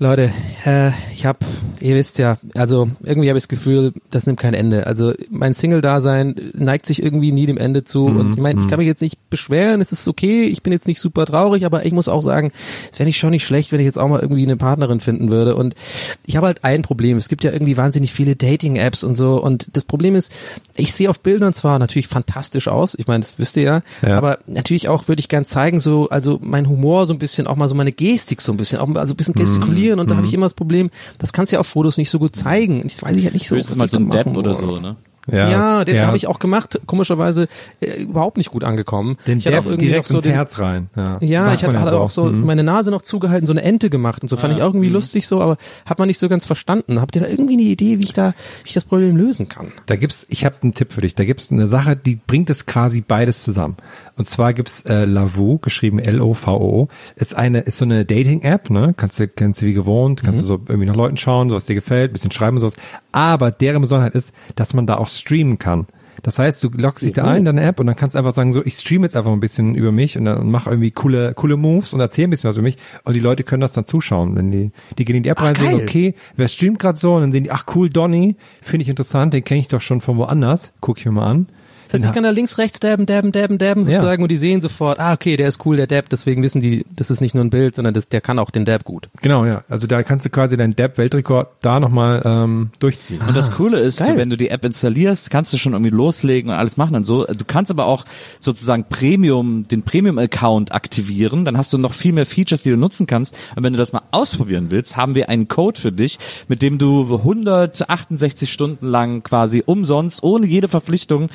Leute, äh, ich hab, ihr wisst ja, also irgendwie habe ich das Gefühl, das nimmt kein Ende. Also mein Single-Dasein neigt sich irgendwie nie dem Ende zu. Mhm, Und ich meine, ich kann mich jetzt nicht beschweren, es ist okay, ich bin jetzt nicht super traurig, aber ich muss auch sagen, es wäre nicht schon nicht schlecht, wenn ich jetzt auch mal irgendwie eine Partnerin finden würde. Und ich habe halt ein Problem. Es gibt ja irgendwie wahnsinnig viele Dating-Apps und so. Und das Problem ist, ich sehe auf Bildern zwar natürlich fantastisch aus, ich meine, das wisst ihr ja, Ja. aber natürlich auch würde ich gern zeigen, so, also mein Humor so ein bisschen, auch mal so meine Gestik so ein bisschen, auch mal also ein bisschen gestikulieren und da habe ich immer das Problem, das kannst du ja auf Fotos nicht so gut zeigen. Und Ich weiß ich halt nicht so, Höchstens was mal ich so ein Depp oder so, ne? Ja, den habe ich auch gemacht, komischerweise äh, überhaupt nicht gut angekommen. Den ich hatte auch irgendwie direkt noch so ins den, Herz rein. Ja, ja, ich hatte ja halt auch so Mhm. meine Nase noch zugehalten, so eine Ente gemacht und so fand ich auch irgendwie lustig so, aber hat man nicht so ganz verstanden. Habt ihr da irgendwie eine Idee, wie ich da, wie ich das Problem lösen kann? Da gibt's, ich habe einen Tipp für dich. Da gibt's eine Sache, die bringt es quasi beides zusammen. Und zwar gibt's äh, Lavu, geschrieben L-O-V-O. Ist eine, ist so eine Dating-App, ne? Kannst du, kennst du wie gewohnt, kannst du so irgendwie nach Leuten schauen, so was dir gefällt, bisschen schreiben und sowas. Aber deren Besonderheit ist, dass man da auch streamen kann. Das heißt, du loggst dich da ein in deine App und dann kannst du einfach sagen, so, ich streame jetzt einfach ein bisschen über mich und dann mach irgendwie coole, coole Moves und erzähl ein bisschen was über mich und die Leute können das dann zuschauen. Wenn die, die gehen in die App Ach, rein, sehen, geil. okay, wer streamt gerade so und dann sehen die, ach cool, Donny, finde ich interessant, den kenne ich doch schon von woanders, guck ich mir mal an. Das heißt, ich kann da links, rechts dabben, dabben, dabben, dabben Ja. sozusagen und die sehen sofort, ah, okay, der ist cool, der Dab, deswegen wissen die, das ist nicht nur ein Bild, sondern das, der kann auch den Dab gut. Genau, ja. Also da kannst du quasi deinen Depp-Weltrekord da nochmal ähm, durchziehen. Und das Coole ist, geil. wenn du die App installierst, kannst du schon irgendwie loslegen und alles machen und so. Du kannst aber auch sozusagen Premium, den Premium-Account aktivieren. Dann hast du noch viel mehr Features, die du nutzen kannst. Und wenn du das mal ausprobieren willst, haben wir einen Code für dich, mit dem du 168 Stunden lang quasi umsonst, ohne jede Verpflichtung,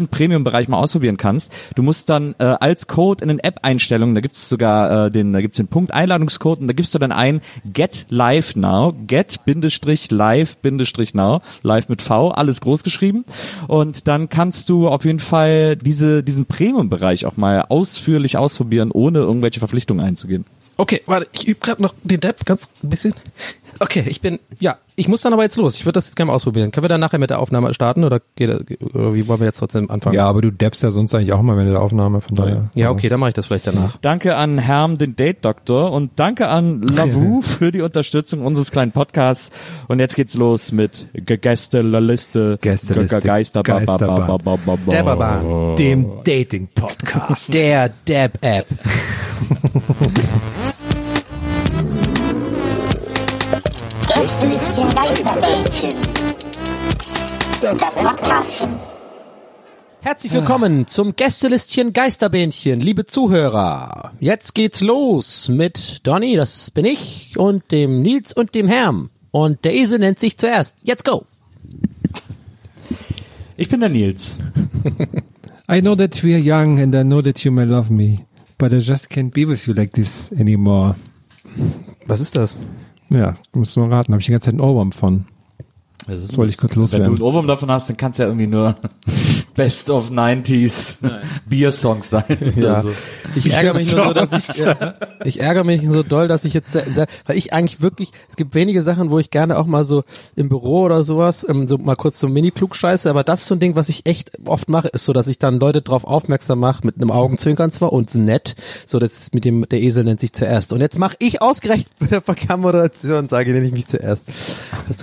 diesen Premium-Bereich mal ausprobieren kannst. Du musst dann äh, als Code in den App-Einstellungen, da gibt es sogar äh, den, da gibt's den Punkt Einladungscode und da gibst du dann ein Get Live Now, Get-Live-Now, live mit V, alles groß geschrieben. Und dann kannst du auf jeden Fall diese, diesen Premium-Bereich auch mal ausführlich ausprobieren, ohne irgendwelche Verpflichtungen einzugehen. Okay, warte, ich übe gerade noch den Dab ganz ein bisschen. Okay, ich bin, ja, ich muss dann aber jetzt los. Ich würde das jetzt gerne mal ausprobieren. Können wir dann nachher mit der Aufnahme starten oder geht, das- oder wie wollen wir jetzt trotzdem anfangen? Ja, aber du deppst ja sonst eigentlich auch mal während der Aufnahme, von daher. Ja, okay, dann mache ich das vielleicht danach. Danke an Herm, den Date-Doktor und danke an Lavu für die Unterstützung unseres kleinen Podcasts. Und jetzt geht's los mit Gästeliste, Gästeliste, Geister, ba, ba, ba, ba, ba, ba, ba. Dababa. Dem Dating-Podcast. Der Dab-App. Geisterbällchen. Das Podcastchen. Herzlich willkommen zum Gästelistchen Geisterbähnchen, liebe Zuhörer. Jetzt geht's los mit Donny, das bin ich, und dem Nils und dem Herm. Und der Esel nennt sich zuerst. Jetzt go! Ich bin der Nils. I know that we're young and I know that you may love me, but I just can't be with you like this anymore. Was ist das? Ja, musst du mal raten, habe ich die ganze Zeit einen Ohrwurm von. Das wollte ich kurz Wenn loswerden. du einen Ohrwurm davon hast, dann kann es ja irgendwie nur Best of 90s Beer-Songs sein. Ja, so. ich ärgere mich nur so, dass ich, äh, ich ärgere mich so doll, dass ich jetzt, sehr, sehr, weil ich eigentlich wirklich, es gibt wenige Sachen, wo ich gerne auch mal so im Büro oder sowas, ähm, so mal kurz so mini-klug scheiße, aber das ist so ein Ding, was ich echt oft mache, ist so, dass ich dann Leute drauf aufmerksam mache, mit einem Augenzwinkern zwar und nett, so das ist mit dem, der Esel nennt sich zuerst. Und jetzt mache ich ausgerechnet bei der Verkammeration, sage nenne ich mich zuerst.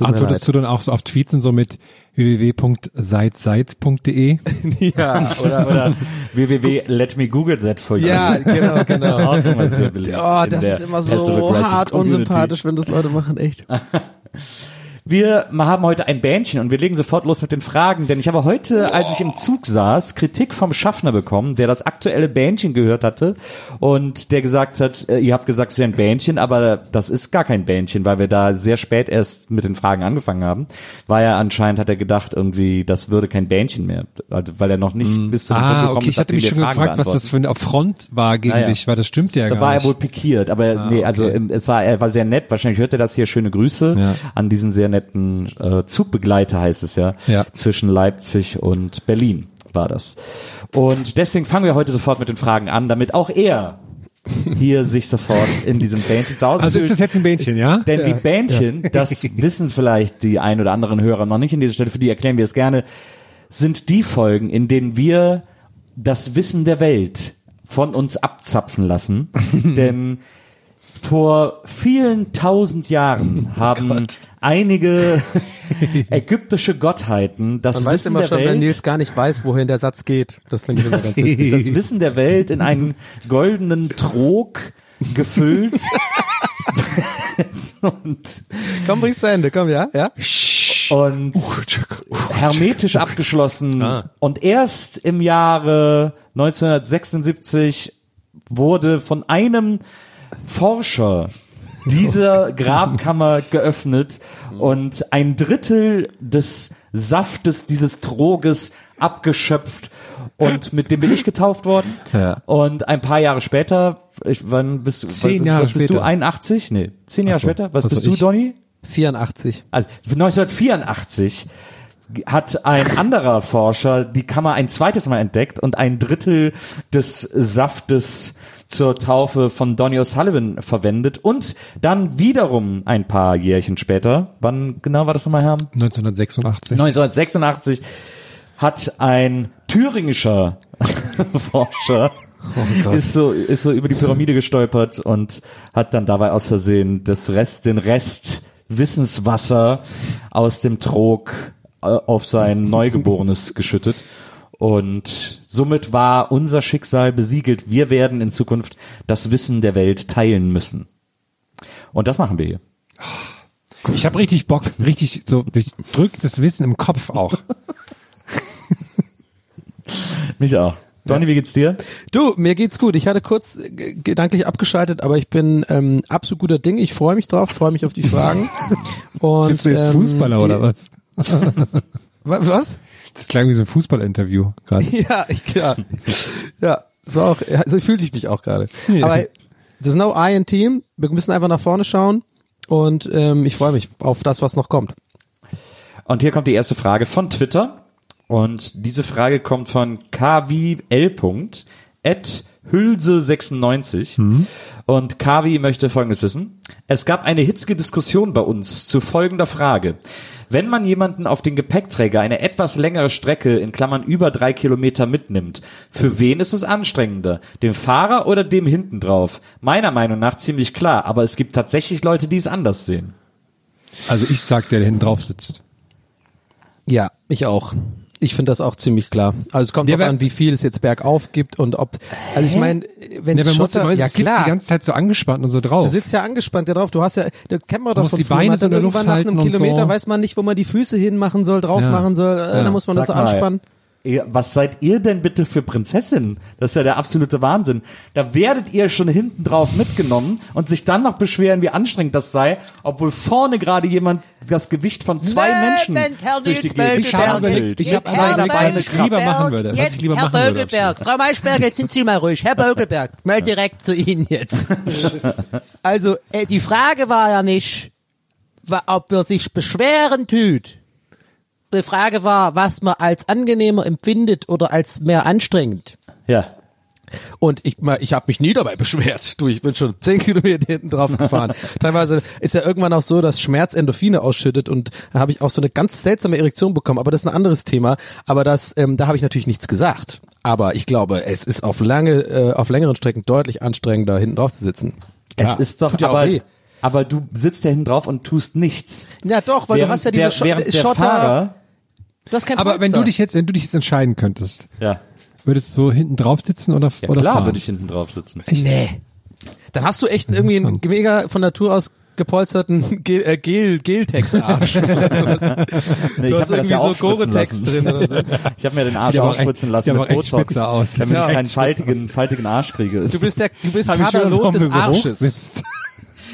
Antwortest du dann auch so auf Tweets und so mit www.seitseit.de. Ja, oder, Oder www.letmegoogle ja, genau, genau. Auch immer sehr beliebt Oh, das ist immer so hart unsympathisch, wenn das Leute machen, echt. Wir haben heute ein Bähnchen und wir legen sofort los mit den Fragen, denn ich habe heute, als ich im Zug saß, Kritik vom Schaffner bekommen, der das aktuelle Bähnchen gehört hatte und der gesagt hat, äh, ihr habt gesagt, es wäre ein Bähnchen, aber das ist gar kein Bähnchen, weil wir da sehr spät erst mit den Fragen angefangen haben. War ja anscheinend, hat er gedacht, irgendwie, das würde kein Bähnchen mehr, also, weil er noch nicht bis zu dem Punkt Ah, gekommen okay, ist, ich hatte mich schon Fragen gefragt, was das für eine Front war gegen Ah, ja. dich, weil das stimmt ja da gar war nicht. er wohl pikiert, aber nee, also okay. es war, er war sehr nett. Wahrscheinlich hört er das hier. Schöne Grüße Ja. an diesen sehr netten äh, Zugbegleiter, heißt es ja, Ja. zwischen Leipzig und Berlin war das. Und deswegen fangen wir heute sofort mit den Fragen an, damit auch er hier sich sofort in diesem Bähnchen zu Hause also ist das jetzt ein Bähnchen, ja? Denn die Bändchen, das wissen vielleicht die ein oder anderen Hörer noch nicht in dieser Stelle, für die erklären wir es gerne, sind die Folgen, in denen wir das Wissen der Welt von uns abzapfen lassen. Denn vor vielen tausend Jahren haben einige ägyptische Gottheiten das Man weiß Wissen immer der schon, wenn Welt Nils gar nicht weiß, wohin der Satz geht. Das finde ich immer ganz wichtig. das Wissen der Welt in einen goldenen Trog gefüllt. und Komm, bring's zu Ende, komm, ja, ja. und hermetisch abgeschlossen. Ah. Und erst im Jahre 1976 wurde von einem Forscher dieser Grabkammer geöffnet und ein Drittel des Saftes dieses Troges abgeschöpft und mit dem bin ich getauft worden. Ja. Und ein paar Jahre später, ich, wann bist du? Zehn was, Jahre was bist du? später. 81? Nee, zehn Jahre so. später. Was Was bist du? Donny? 84. Also 1984 hat ein anderer Forscher die Kammer ein zweites Mal entdeckt und ein Drittel des Saftes zur Taufe von Donny O'Sullivan verwendet und dann wiederum ein paar Jährchen später, wann genau war das nochmal, Herr? 1986. 1986 hat ein thüringischer Forscher ist so ist so über die Pyramide gestolpert und hat dann dabei aus Versehen das Rest den Rest Wissenswasser aus dem Trog äh, auf sein Neugeborenes geschüttet und somit war unser Schicksal besiegelt. Wir werden in Zukunft das Wissen der Welt teilen müssen. Und das machen wir hier. Ich habe richtig Bock, richtig so, ich drück das Wissen im Kopf auch. Mich auch. Donny, wie geht's dir? Du, mir geht's gut. Ich hatte kurz gedanklich abgeschaltet, aber ich bin ähm, absolut guter Ding. Ich freue mich drauf, freue mich auf die Fragen. Und, Bist du jetzt ähm, Fußballer die- oder was? Wa- Was? Das klang wie so ein Fußballinterview gerade. Ja, ich klar. Ja, so auch, so fühlte ich mich auch gerade. Aber there's no I in Team. Wir müssen einfach nach vorne schauen und ähm, ich freue mich auf das, was noch kommt. Und hier kommt die erste Frage von Twitter. Und diese Frage kommt von kwl. at Hülse96. Und Kavi möchte Folgendes wissen. Es gab eine hitzige Diskussion bei uns zu folgender Frage. Wenn man jemanden auf den Gepäckträger eine etwas längere Strecke in Klammern über drei Kilometer mitnimmt, für wen ist es anstrengender? Dem Fahrer oder dem hinten drauf? Meiner Meinung nach ziemlich klar, aber es gibt tatsächlich Leute, die es anders sehen. Also ich sag, der da hinten drauf sitzt. Ja, ich auch. Ich finde das auch ziemlich klar. Also es kommt Ja, an, wie viel es jetzt bergauf gibt und ob. Also ich meine, wenn Ja, es man muss Schotter, ja ja, sitzt die klar. ganze Zeit so angespannt und so drauf. Du sitzt ja angespannt da drauf. Du hast ja, das wir Du doch von die früher. Beine Man dann irgendwann nach einem Kilometer so. weiß man nicht, wo man die Füße hinmachen soll, drauf Ja. machen soll. Äh, Ja. Da muss man das so mal, anspannen. Ihr, was seid ihr denn bitte für Prinzessin? Das ist ja der absolute Wahnsinn. Da werdet ihr schon hinten drauf mitgenommen und sich dann noch beschweren, wie anstrengend das sei, obwohl vorne gerade jemand das Gewicht von zwei Menschen durch die Gegend Ich habe überlegt, ich habe überlegt, Beine was ich lieber machen würde. Was ich lieber Herr machen würde. Bögelberg, Frau Maischberger, jetzt sind Sie mal ruhig. Herr Bögelberg, mal direkt zu Ihnen jetzt. Also, äh, die Frage war ja nicht, ob er sich beschweren tut. Die Frage war, was man als angenehmer empfindet oder als mehr anstrengend. Ja. Und ich, mal, ich habe mich nie dabei beschwert. Du, ich bin schon zehn Kilometer hinten drauf gefahren. Teilweise ist ja irgendwann auch so, dass Schmerz Endorphine ausschüttet und da habe ich auch so eine ganz seltsame Erektion bekommen. Aber das ist ein anderes Thema. Aber das, ähm, da habe ich natürlich nichts gesagt. Aber ich glaube, es ist auf lange, äh, auf längeren Strecken deutlich anstrengender, hinten drauf zu sitzen. Klar, Es ist doch tut ja auch aber, weh. Aber du sitzt ja hinten drauf und tust nichts. Ja doch, weil du Während hast ja diese der, Scho während der Schotter. Fahrer Du hast kein Aber wenn du dich jetzt, wenn du dich jetzt entscheiden könntest, Ja, würdest du so hinten drauf sitzen oder, ja oder klar fahren? würde ich hinten drauf sitzen. Nee. Dann hast du echt irgendwie einen mega von Natur aus gepolsterten Gel, äh, Gel, Geltex-Arsch. Nee, Du ich hast irgendwie ja so Gore-Tex drin oder so. Ich habe mir den Arsch aufspritzen echt- lassen mit echt Botox, aus. damit Ja, ich keinen echt faltigen, faltigen Arsch kriege. Du bist der, du bist Katalog des du so Arsches.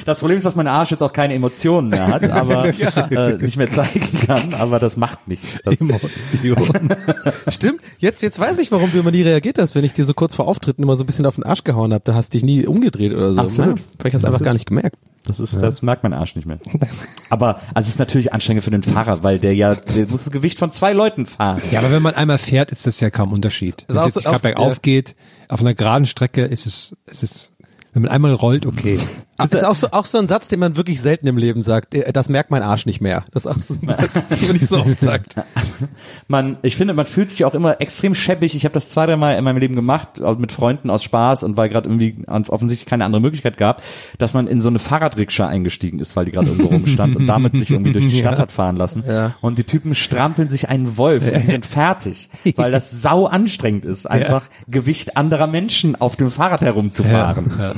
Das Problem ist, dass mein Arsch jetzt auch keine Emotionen mehr hat, aber äh, nicht mehr zeigen kann, aber das macht nichts. Das, Stimmt. Jetzt, jetzt weiß ich, warum du immer nie reagiert hast, wenn ich dir so kurz vor Auftritten immer so ein bisschen auf den Arsch gehauen habe. Da hast du dich nie umgedreht oder so. Absolut. Ja, vielleicht hast du einfach gar nicht gemerkt. Das ist, das merkt mein Arsch nicht mehr. Aber also es ist natürlich anstrengend für den Fahrer, weil der ja, der muss das Gewicht von zwei Leuten fahren. Ja, aber wenn man einmal fährt, ist das ja kaum Unterschied. Wenn auch es gerade bergauf ja. geht, auf einer geraden Strecke ist es, ist es, wenn man einmal rollt, okay. Das ist auch so, auch so ein Satz, den man wirklich selten im Leben sagt. Äh, Das merkt mein Arsch nicht mehr. Das ist auch so ein Satz, den man nicht so oft sagt. Man, ich finde, man fühlt sich auch immer extrem scheppig. Ich habe das zwei, dreimal in meinem Leben gemacht, mit Freunden aus Spaß und weil gerade irgendwie offensichtlich keine andere Möglichkeit gab, dass man in so eine Fahrradrikscha eingestiegen ist, weil die gerade irgendwo rumstand und damit sich irgendwie durch die Stadt hat fahren lassen. Ja. Und die Typen strampeln sich einen Wolf und die sind fertig, weil das sau anstrengend ist, einfach Gewicht anderer Menschen auf dem Fahrrad herumzufahren.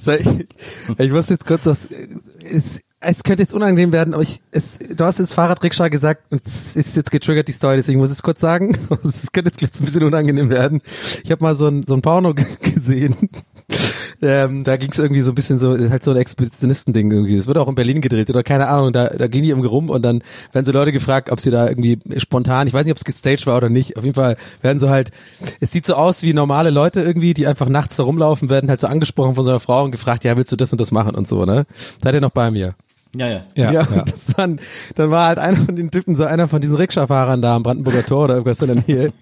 So, ich, ich muss jetzt kurz das, es, es könnte jetzt unangenehm werden, aber ich, es, du hast jetzt Fahrradrikscha gesagt und es ist jetzt getriggert die Story, deswegen muss ich es kurz sagen. Es könnte jetzt ein bisschen unangenehm werden. Ich habe mal so ein, so ein Porno gesehen. Ähm, da ging es irgendwie so ein bisschen so, halt so ein Expeditionisten-Ding irgendwie. Es wird auch in Berlin gedreht oder keine Ahnung, da, da gehen die irgendwie rum und dann werden so Leute gefragt, ob sie da irgendwie spontan, ich weiß nicht, ob es gestaged war oder nicht, auf jeden Fall werden so halt, es sieht so aus wie normale Leute irgendwie, die einfach nachts da rumlaufen, werden halt so angesprochen von so einer Frau und gefragt, ja, willst du das und das machen und so, ne? Seid ihr noch bei mir? Ja, ja. Ja, ja, ja. und Das dann, dann war halt einer von den Typen, so einer von diesen Rikscha-Fahrern da am Brandenburger Tor oder irgendwas in der Nähe.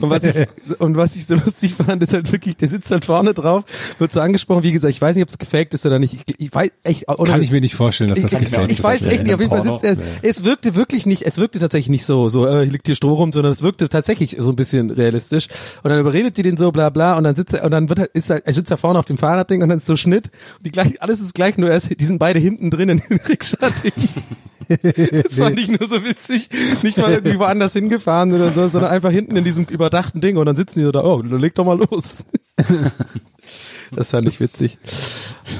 Und was ich, und was ich so lustig fand, ist halt wirklich, der sitzt halt vorne drauf, wird so angesprochen, wie gesagt, ich weiß nicht, ob es gefaked ist oder nicht. Ich, ich weiß echt, ohne Kann ich mir nicht vorstellen, dass das ich, gefällt ich weiß echt nicht, auf jeden Fall sitzt er, es wirkte wirklich nicht, es wirkte tatsächlich nicht so, so, äh, hier liegt hier Stroh rum, sondern es wirkte tatsächlich so ein bisschen realistisch. Und dann überredet die den so, bla, bla, und dann sitzt er, und dann wird er, ist er, er sitzt da vorne auf dem Fahrradding und dann ist so Schnitt, und die gleich, alles ist gleich, nur er ist, die sind beide hinten drin in Rikscha-Ding. Das fand ich nur so witzig. Nicht mal irgendwie woanders hingefahren oder so, sondern einfach hinten in diesem überdachten Ding und dann sitzen die so da, oh, leg doch mal los. Das fand ich witzig.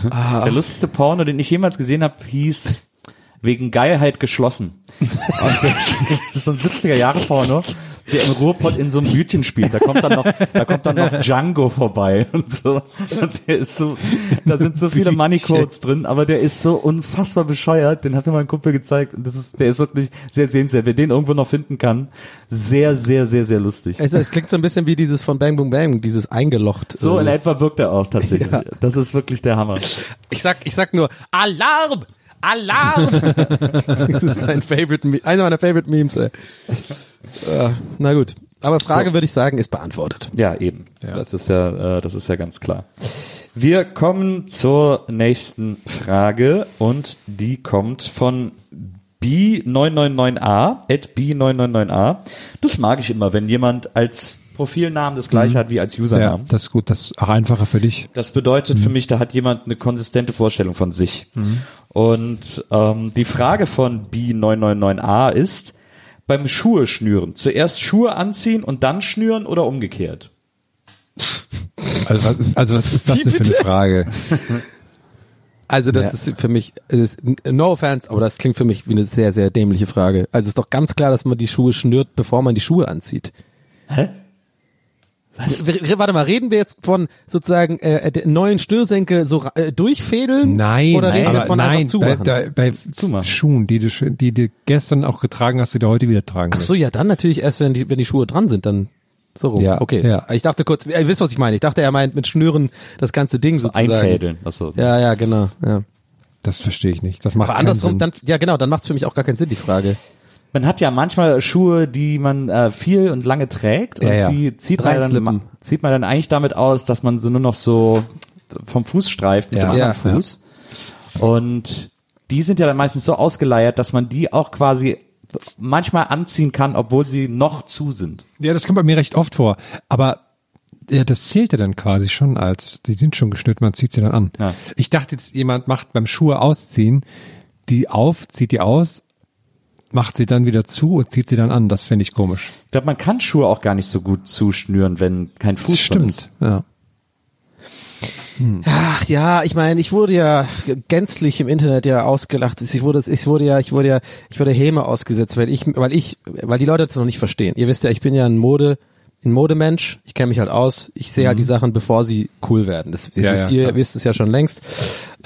Der lustigste Porno, den ich jemals gesehen habe, hieß wegen Geilheit geschlossen. Und das ist so ein 70er Jahre Porno, der im Ruhrpott in so einem Bütchen spielt. Da kommt dann noch, da kommt dann noch Django vorbei und so. Und der ist so, da sind so viele Money Codes drin, aber der ist so unfassbar bescheuert. Den hat mir mein Kumpel gezeigt und das ist, der ist wirklich sehr sehenswert. Wer den irgendwo noch finden kann, sehr, sehr, sehr, sehr lustig. Es, es klingt so ein bisschen wie dieses von Bang Boom Bang, dieses eingelocht. So in Äh, etwa wirkt er auch tatsächlich. Ja. Das ist wirklich der Hammer. Ich sag, ich sag nur Alarm! Alarm! das ist mein Favorite, einer meiner Favorite Memes, ey. Äh, na gut. Aber Frage würde ich sagen, ist beantwortet. Ja, eben. Das ist ja, äh, das ist ja ganz klar. Wir kommen zur nächsten Frage und die kommt von B999A, at B999A. Das mag ich immer, wenn jemand als Profilnamen das gleiche hat wie als Ja, Usernamen. das ist gut, das ist auch einfacher für dich. Das bedeutet für mich, da hat jemand eine konsistente Vorstellung von sich. Und ähm, die Frage von B999A ist, beim Schuhe schnüren, zuerst Schuhe anziehen und dann schnüren oder umgekehrt? Also was ist, also was ist das denn für eine? Frage? Also das ist für mich, ist, no offense, aber das klingt für mich wie eine sehr, sehr dämliche Frage. Also es ist doch ganz klar, dass man die Schuhe schnürt, bevor man die Schuhe anzieht. Hä? Was? Warte mal, reden wir jetzt von sozusagen äh, der neuen Stürsenkel so äh, durchfädeln? Nein, Oder reden wir aber von nein, einfach zumachen? bei, bei, bei. Schuhen, die du, die du gestern auch getragen hast, die du heute wieder tragen Ach so, ja, dann natürlich erst, wenn die, wenn die Schuhe dran sind, dann so rum. Ja, okay. ja. Ich dachte kurz, ihr wisst, was ich meine. Ich dachte, er meint mit Schnüren das ganze Ding sozusagen. Einfädeln. Achso. Ja, ja, genau. Ja. Das verstehe ich nicht. Das macht Aber keinen andersrum, Sinn. dann, ja genau, dann macht es für mich auch gar keinen Sinn, die Frage. Man hat ja manchmal Schuhe, die man äh, viel und lange trägt und Ja, ja. die zieht man, dann, zieht man dann eigentlich damit aus, dass man so nur noch so vom Fuß streift mit Ja. dem anderen Ja, ja. Fuß. Und die sind ja dann meistens so ausgeleiert, dass man die auch quasi manchmal anziehen kann, obwohl sie noch zu sind. Ja, das kommt bei mir recht oft vor. Aber ja, das zählt ja dann quasi schon als, die sind schon geschnürt, man zieht sie dann an. Ja. Ich dachte jetzt, jemand macht beim Schuhe ausziehen, die auf, zieht die aus macht sie dann wieder zu und zieht sie dann an. Das finde ich komisch. Ich glaube, man kann Schuhe auch gar nicht so gut zuschnüren, wenn kein Fuß drin ist. Stimmt, ja. Ach ja, ich meine, ich wurde ja gänzlich im Internet ja ausgelacht. Ich wurde, ich wurde ja, ich wurde ja, ich wurde Häme ausgesetzt, weil ich, weil ich, weil die Leute das noch nicht verstehen. Ihr wisst ja, ich bin ja ein Mode, ein Modemensch. Ich kenne mich halt aus. Ich sehe halt die Sachen, bevor sie cool werden. Das Ja, wisst ja, ihr, klar. wisst es ja schon längst.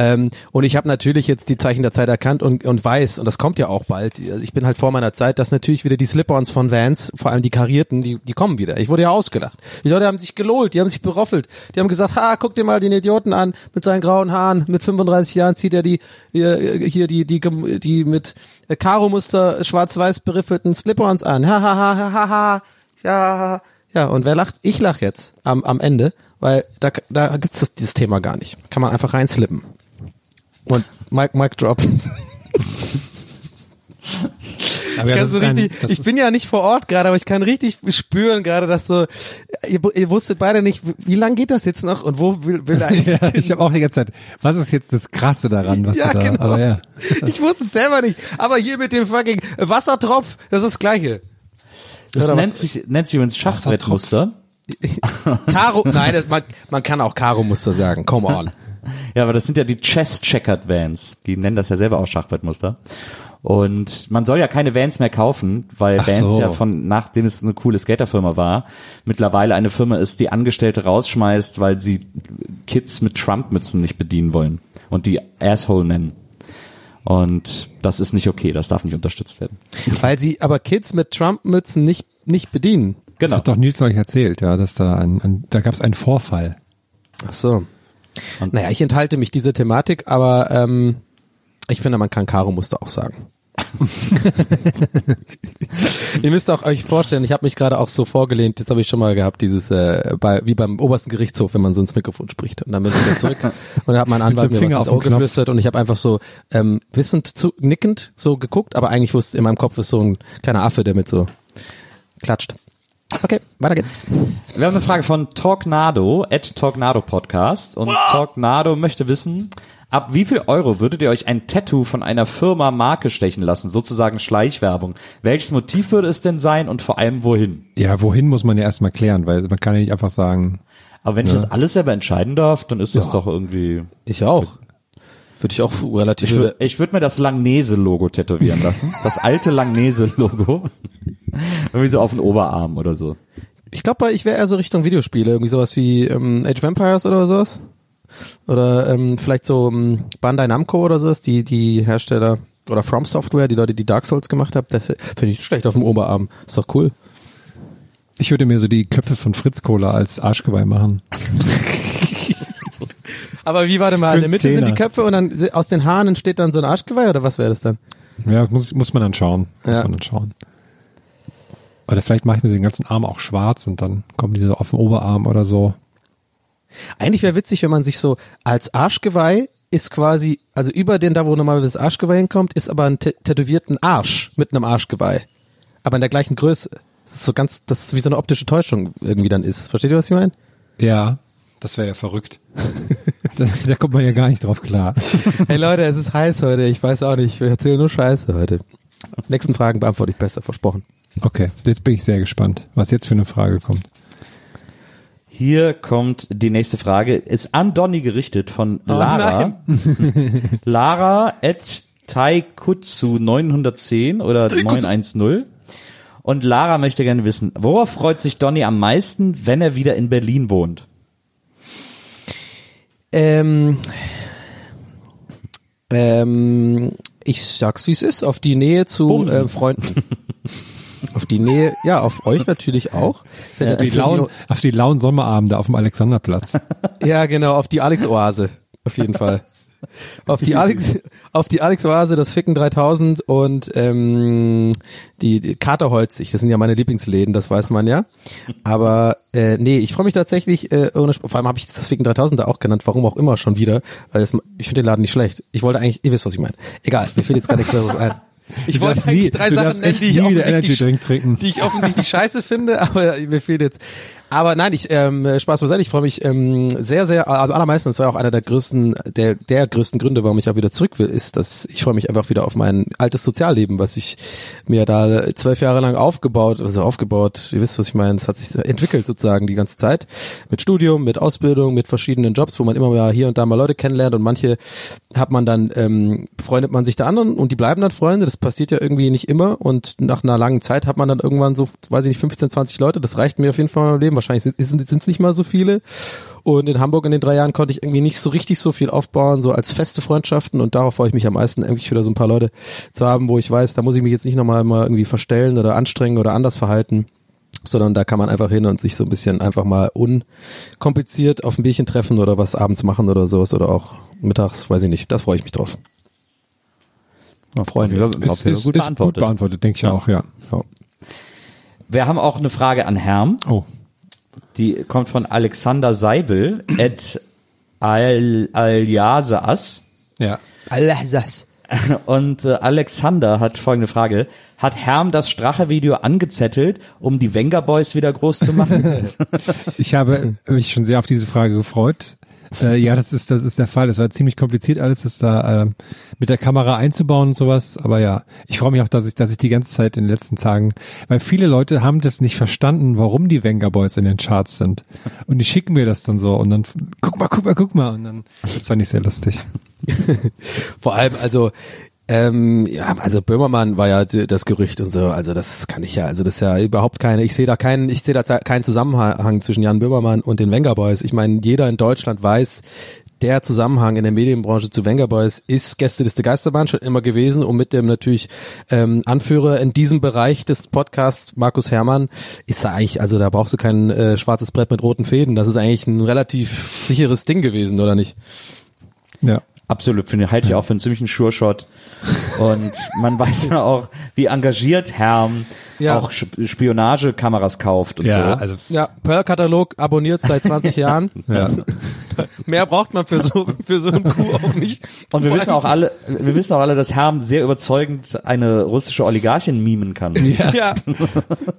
Ähm, und ich habe natürlich jetzt die Zeichen der Zeit erkannt und, und weiß, und das kommt ja auch bald. Ich bin halt vor meiner Zeit, dass natürlich wieder die Slip-ons von Vans, vor allem die karierten, die, die kommen wieder. Ich wurde ja ausgelacht. Die Leute haben sich gelohlt, die haben sich beroffelt. Die haben gesagt, ha, guck dir mal den Idioten an mit seinen grauen Haaren. Mit 35 Jahren zieht er die hier, hier die die die, die mit Karo-Muster schwarz-weiß beriffelten Slip-ons an. Ha ha ha ha ha ha. Ja, ja. Und wer lacht? Ich lach jetzt am am Ende, weil da da gibt's das, dieses Thema gar nicht. Kann man einfach reinslippen. Und Mike Mike Drop. Ich, ja, so ein- richtig, das ich bin ja nicht vor Ort gerade, aber ich kann richtig spüren gerade, dass so, ihr, ihr wusstet beide nicht, wie lang geht das jetzt noch und wo will, will eigentlich ja, ich habe auch die ganze Zeit, was ist jetzt das Krasse daran, was Ja, du da, genau. aber ja. Ich wusste es selber nicht. Aber hier mit dem fucking Wassertropf, das ist das Gleiche. Das nennt was? sich, nennt sich übrigens Schachbrettmuster. Karo, nein, das, man, man kann auch Karo-Muster sagen. Come on. Ja, aber das sind ja die Chess-Checkered Vans. Die nennen das ja selber auch Schachbrettmuster. Und man soll ja keine Vans mehr kaufen, weil Ach Vans so. ja von, nachdem es eine coole Skaterfirma war, mittlerweile eine Firma ist, die Angestellte rausschmeißt, weil sie Kids mit Trump-Mützen nicht bedienen wollen und die Asshole nennen. Und das ist nicht okay, das darf nicht unterstützt werden. Weil sie aber Kids mit Trump-Mützen nicht, nicht bedienen. Das Genau. hat doch Nils euch erzählt, ja, dass da ein, ein da gab es einen Vorfall. Ach so. Und- Naja, ich enthalte mich dieser Thematik, aber ähm, ich finde, man kann Karo-Muster auch sagen. Ihr müsst auch euch vorstellen, ich habe mich gerade auch so vorgelehnt, das habe ich schon mal gehabt, dieses äh, bei, wie beim obersten Gerichtshof, wenn man so ins Mikrofon spricht. Und dann bin ich wieder zurück und dann hat mein Anwalt so mir was Finger ins Ohr geflüstert und ich habe einfach so ähm, wissend, zu, nickend so geguckt, aber eigentlich wusste in meinem Kopf ist so ein kleiner Affe, der mit so klatscht. Okay, weiter geht's. Wir haben eine Frage von Talknado, at Talknado Podcast. Und Talknado möchte wissen, ab wie viel Euro würdet ihr euch ein Tattoo von einer Firma Marke stechen lassen? Sozusagen Schleichwerbung. Welches Motiv würde es denn sein und vor allem wohin? Ja, wohin muss man ja erstmal klären, weil man kann ja nicht einfach sagen, Aber wenn ich das alles selber entscheiden darf, dann ist das doch irgendwie... Ich auch. Würde ich auch relativ Ich würde ich würd mir das Langnese-Logo tätowieren lassen. Das alte Langnese-Logo. Irgendwie so auf den Oberarm oder so. Ich glaube, ich wäre eher so Richtung Videospiele, irgendwie sowas wie ähm, Age of Empires oder sowas. Oder ähm, vielleicht so ähm, Bandai Namco oder sowas, die, die Hersteller oder From Software, die Leute, die Dark Souls gemacht haben, das finde ich schlecht auf dem Oberarm. Ist doch cool. ich würde mir so die Köpfe von Fritz Kohler als Arschgeweih machen. Aber wie, warte mal, Für in der Mitte sind die Zehner. Köpfe und dann aus den Haaren entsteht dann so ein Arschgeweih oder was wäre das dann? Ja, muss, muss man dann schauen. Muss Ja. man dann schauen. Oder vielleicht mache ich mir den ganzen Arm auch schwarz und dann kommen die so auf den Oberarm oder so. Eigentlich wäre witzig, wenn man sich so als Arschgeweih ist quasi, also über den da, wo normalerweise das Arschgeweih hinkommt, ist aber ein tä- tätowierten Arsch mit einem Arschgeweih. Aber in der gleichen Größe. Das ist so ganz, das ist wie so eine optische Täuschung irgendwie dann ist. Versteht ihr, was ich meine? Ja, das wäre ja verrückt. da, da kommt man ja gar nicht drauf klar. Hey Leute, es ist heiß heute. Ich weiß auch nicht. Wir erzählen nur Scheiße heute. Nächsten Fragen beantworte ich besser, versprochen. Okay, jetzt bin ich sehr gespannt, was jetzt für eine Frage kommt. Hier kommt die nächste Frage. Ist an Donny gerichtet von Lara. Lara at Taikutsu 910 oder 910. Und Lara möchte gerne wissen, worauf freut sich Donny am meisten, wenn er wieder in Berlin wohnt? Ähm, ähm, ich sag's, wie es ist. Auf die Nähe zu äh, Freunden. auf die Nähe, ja, auf euch natürlich auch. Seid ihr Die lauen, auf die lauen Sommerabende auf dem Alexanderplatz. Ja, genau, auf die Alex-Oase. Auf jeden Fall. Auf die Alex, auf die Alex-Oase, das Ficken 3000 und ähm, die, die Katerholzig. Das sind ja meine Lieblingsläden, das weiß man ja. Aber äh, nee, ich freue mich tatsächlich, äh, ohne, vor allem habe ich das Ficken 3000 da auch genannt, warum auch immer schon wieder, weil es, ich finde den Laden nicht schlecht. Ich wollte eigentlich, ihr wisst, was ich meine. Egal, mir fällt jetzt gar nichts Besseres ein. Ich wollte eigentlich nie- drei Sachen nennen, die ich offensichtlich, die ich offensichtlich scheiße finde, aber mir fehlt jetzt. Aber nein, ich ähm, Spaß beiseite, ich freue mich ähm, sehr, sehr, am allermeisten, das war auch einer der größten, der, der größten Gründe, warum ich auch wieder zurück will, ist, dass ich freue mich einfach wieder auf mein altes Sozialleben, was ich mir da zwölf Jahre lang aufgebaut, also aufgebaut, ihr wisst, was ich meine, es hat sich entwickelt sozusagen die ganze Zeit. Mit Studium, mit Ausbildung, mit verschiedenen Jobs, wo man immer mal hier und da mal Leute kennenlernt und manche hat man dann, ähm, freundet man sich der anderen und die bleiben dann Freunde, das passiert ja irgendwie nicht immer und nach einer langen Zeit hat man dann irgendwann so, weiß ich nicht, 15, 20 Leute, das reicht mir auf jeden Fall in meinem Leben, wahrscheinlich sind es nicht mal so viele und in Hamburg in den drei Jahren konnte ich irgendwie nicht so richtig so viel aufbauen, so als feste Freundschaften und darauf freue ich mich am meisten, irgendwie wieder so ein paar Leute zu haben, wo ich weiß, da muss ich mich jetzt nicht nochmal mal irgendwie verstellen oder anstrengen oder anders verhalten sondern da kann man einfach hin und sich so ein bisschen einfach mal unkompliziert auf ein Bierchen treffen oder was abends machen oder sowas oder auch mittags, weiß ich nicht. Das freue ich mich drauf. Freuen wir. Ist, ist, gut, ist gut beantwortet, denke ich ja. auch, ja. ja. Wir haben auch eine Frage an Herrn. Oh. Die kommt von Alexander Seibel at al Aljasas. Ja. Aljasas. Und äh, Alexander hat folgende Frage. Hat Herm das Strache-Video angezettelt, um die Wenger Boys wieder groß zu machen? ich habe mich schon sehr auf diese Frage gefreut. Äh, ja, das ist, das ist der Fall. Es war ziemlich kompliziert, alles das da äh, mit der Kamera einzubauen und sowas. Aber ja, ich freue mich auch, dass ich, dass ich die ganze Zeit in den letzten Tagen, weil viele Leute haben das nicht verstanden, warum die Wenger Boys in den Charts sind. Und die schicken mir das dann so und dann, guck mal, guck mal, guck mal. Und dann, das fand ich sehr lustig. Vor allem, also ähm, ja, also Böhmermann war ja das Gerücht und so, also das kann ich ja, also das ist ja überhaupt keine, ich sehe da keinen, ich sehe da keinen Zusammenhang zwischen Jan Böhmermann und den Wenger Boys. Ich meine, jeder in Deutschland weiß, der Zusammenhang in der Medienbranche zu Wenger Boys ist Gästeliste Geisterbahn schon immer gewesen und mit dem natürlich ähm, Anführer in diesem Bereich des Podcasts, Markus Herrmann, ist da eigentlich, also da brauchst du kein äh, schwarzes Brett mit roten Fäden. Das ist eigentlich ein relativ sicheres Ding gewesen, oder nicht? Ja. Absolut, finde halte ich auch für einen ziemlichen Sure-Shot. Und man weiß ja auch, wie engagiert Herm ja. auch Spionagekameras kauft und ja, so. Also ja, Pearl-Katalog abonniert seit 20 Jahren. ja. Mehr braucht man für so, für so einen Coup auch nicht. Und wir wissen auch alle, wir wissen auch alle, dass Herm sehr überzeugend eine russische Oligarchin mimen kann. Ja. ja.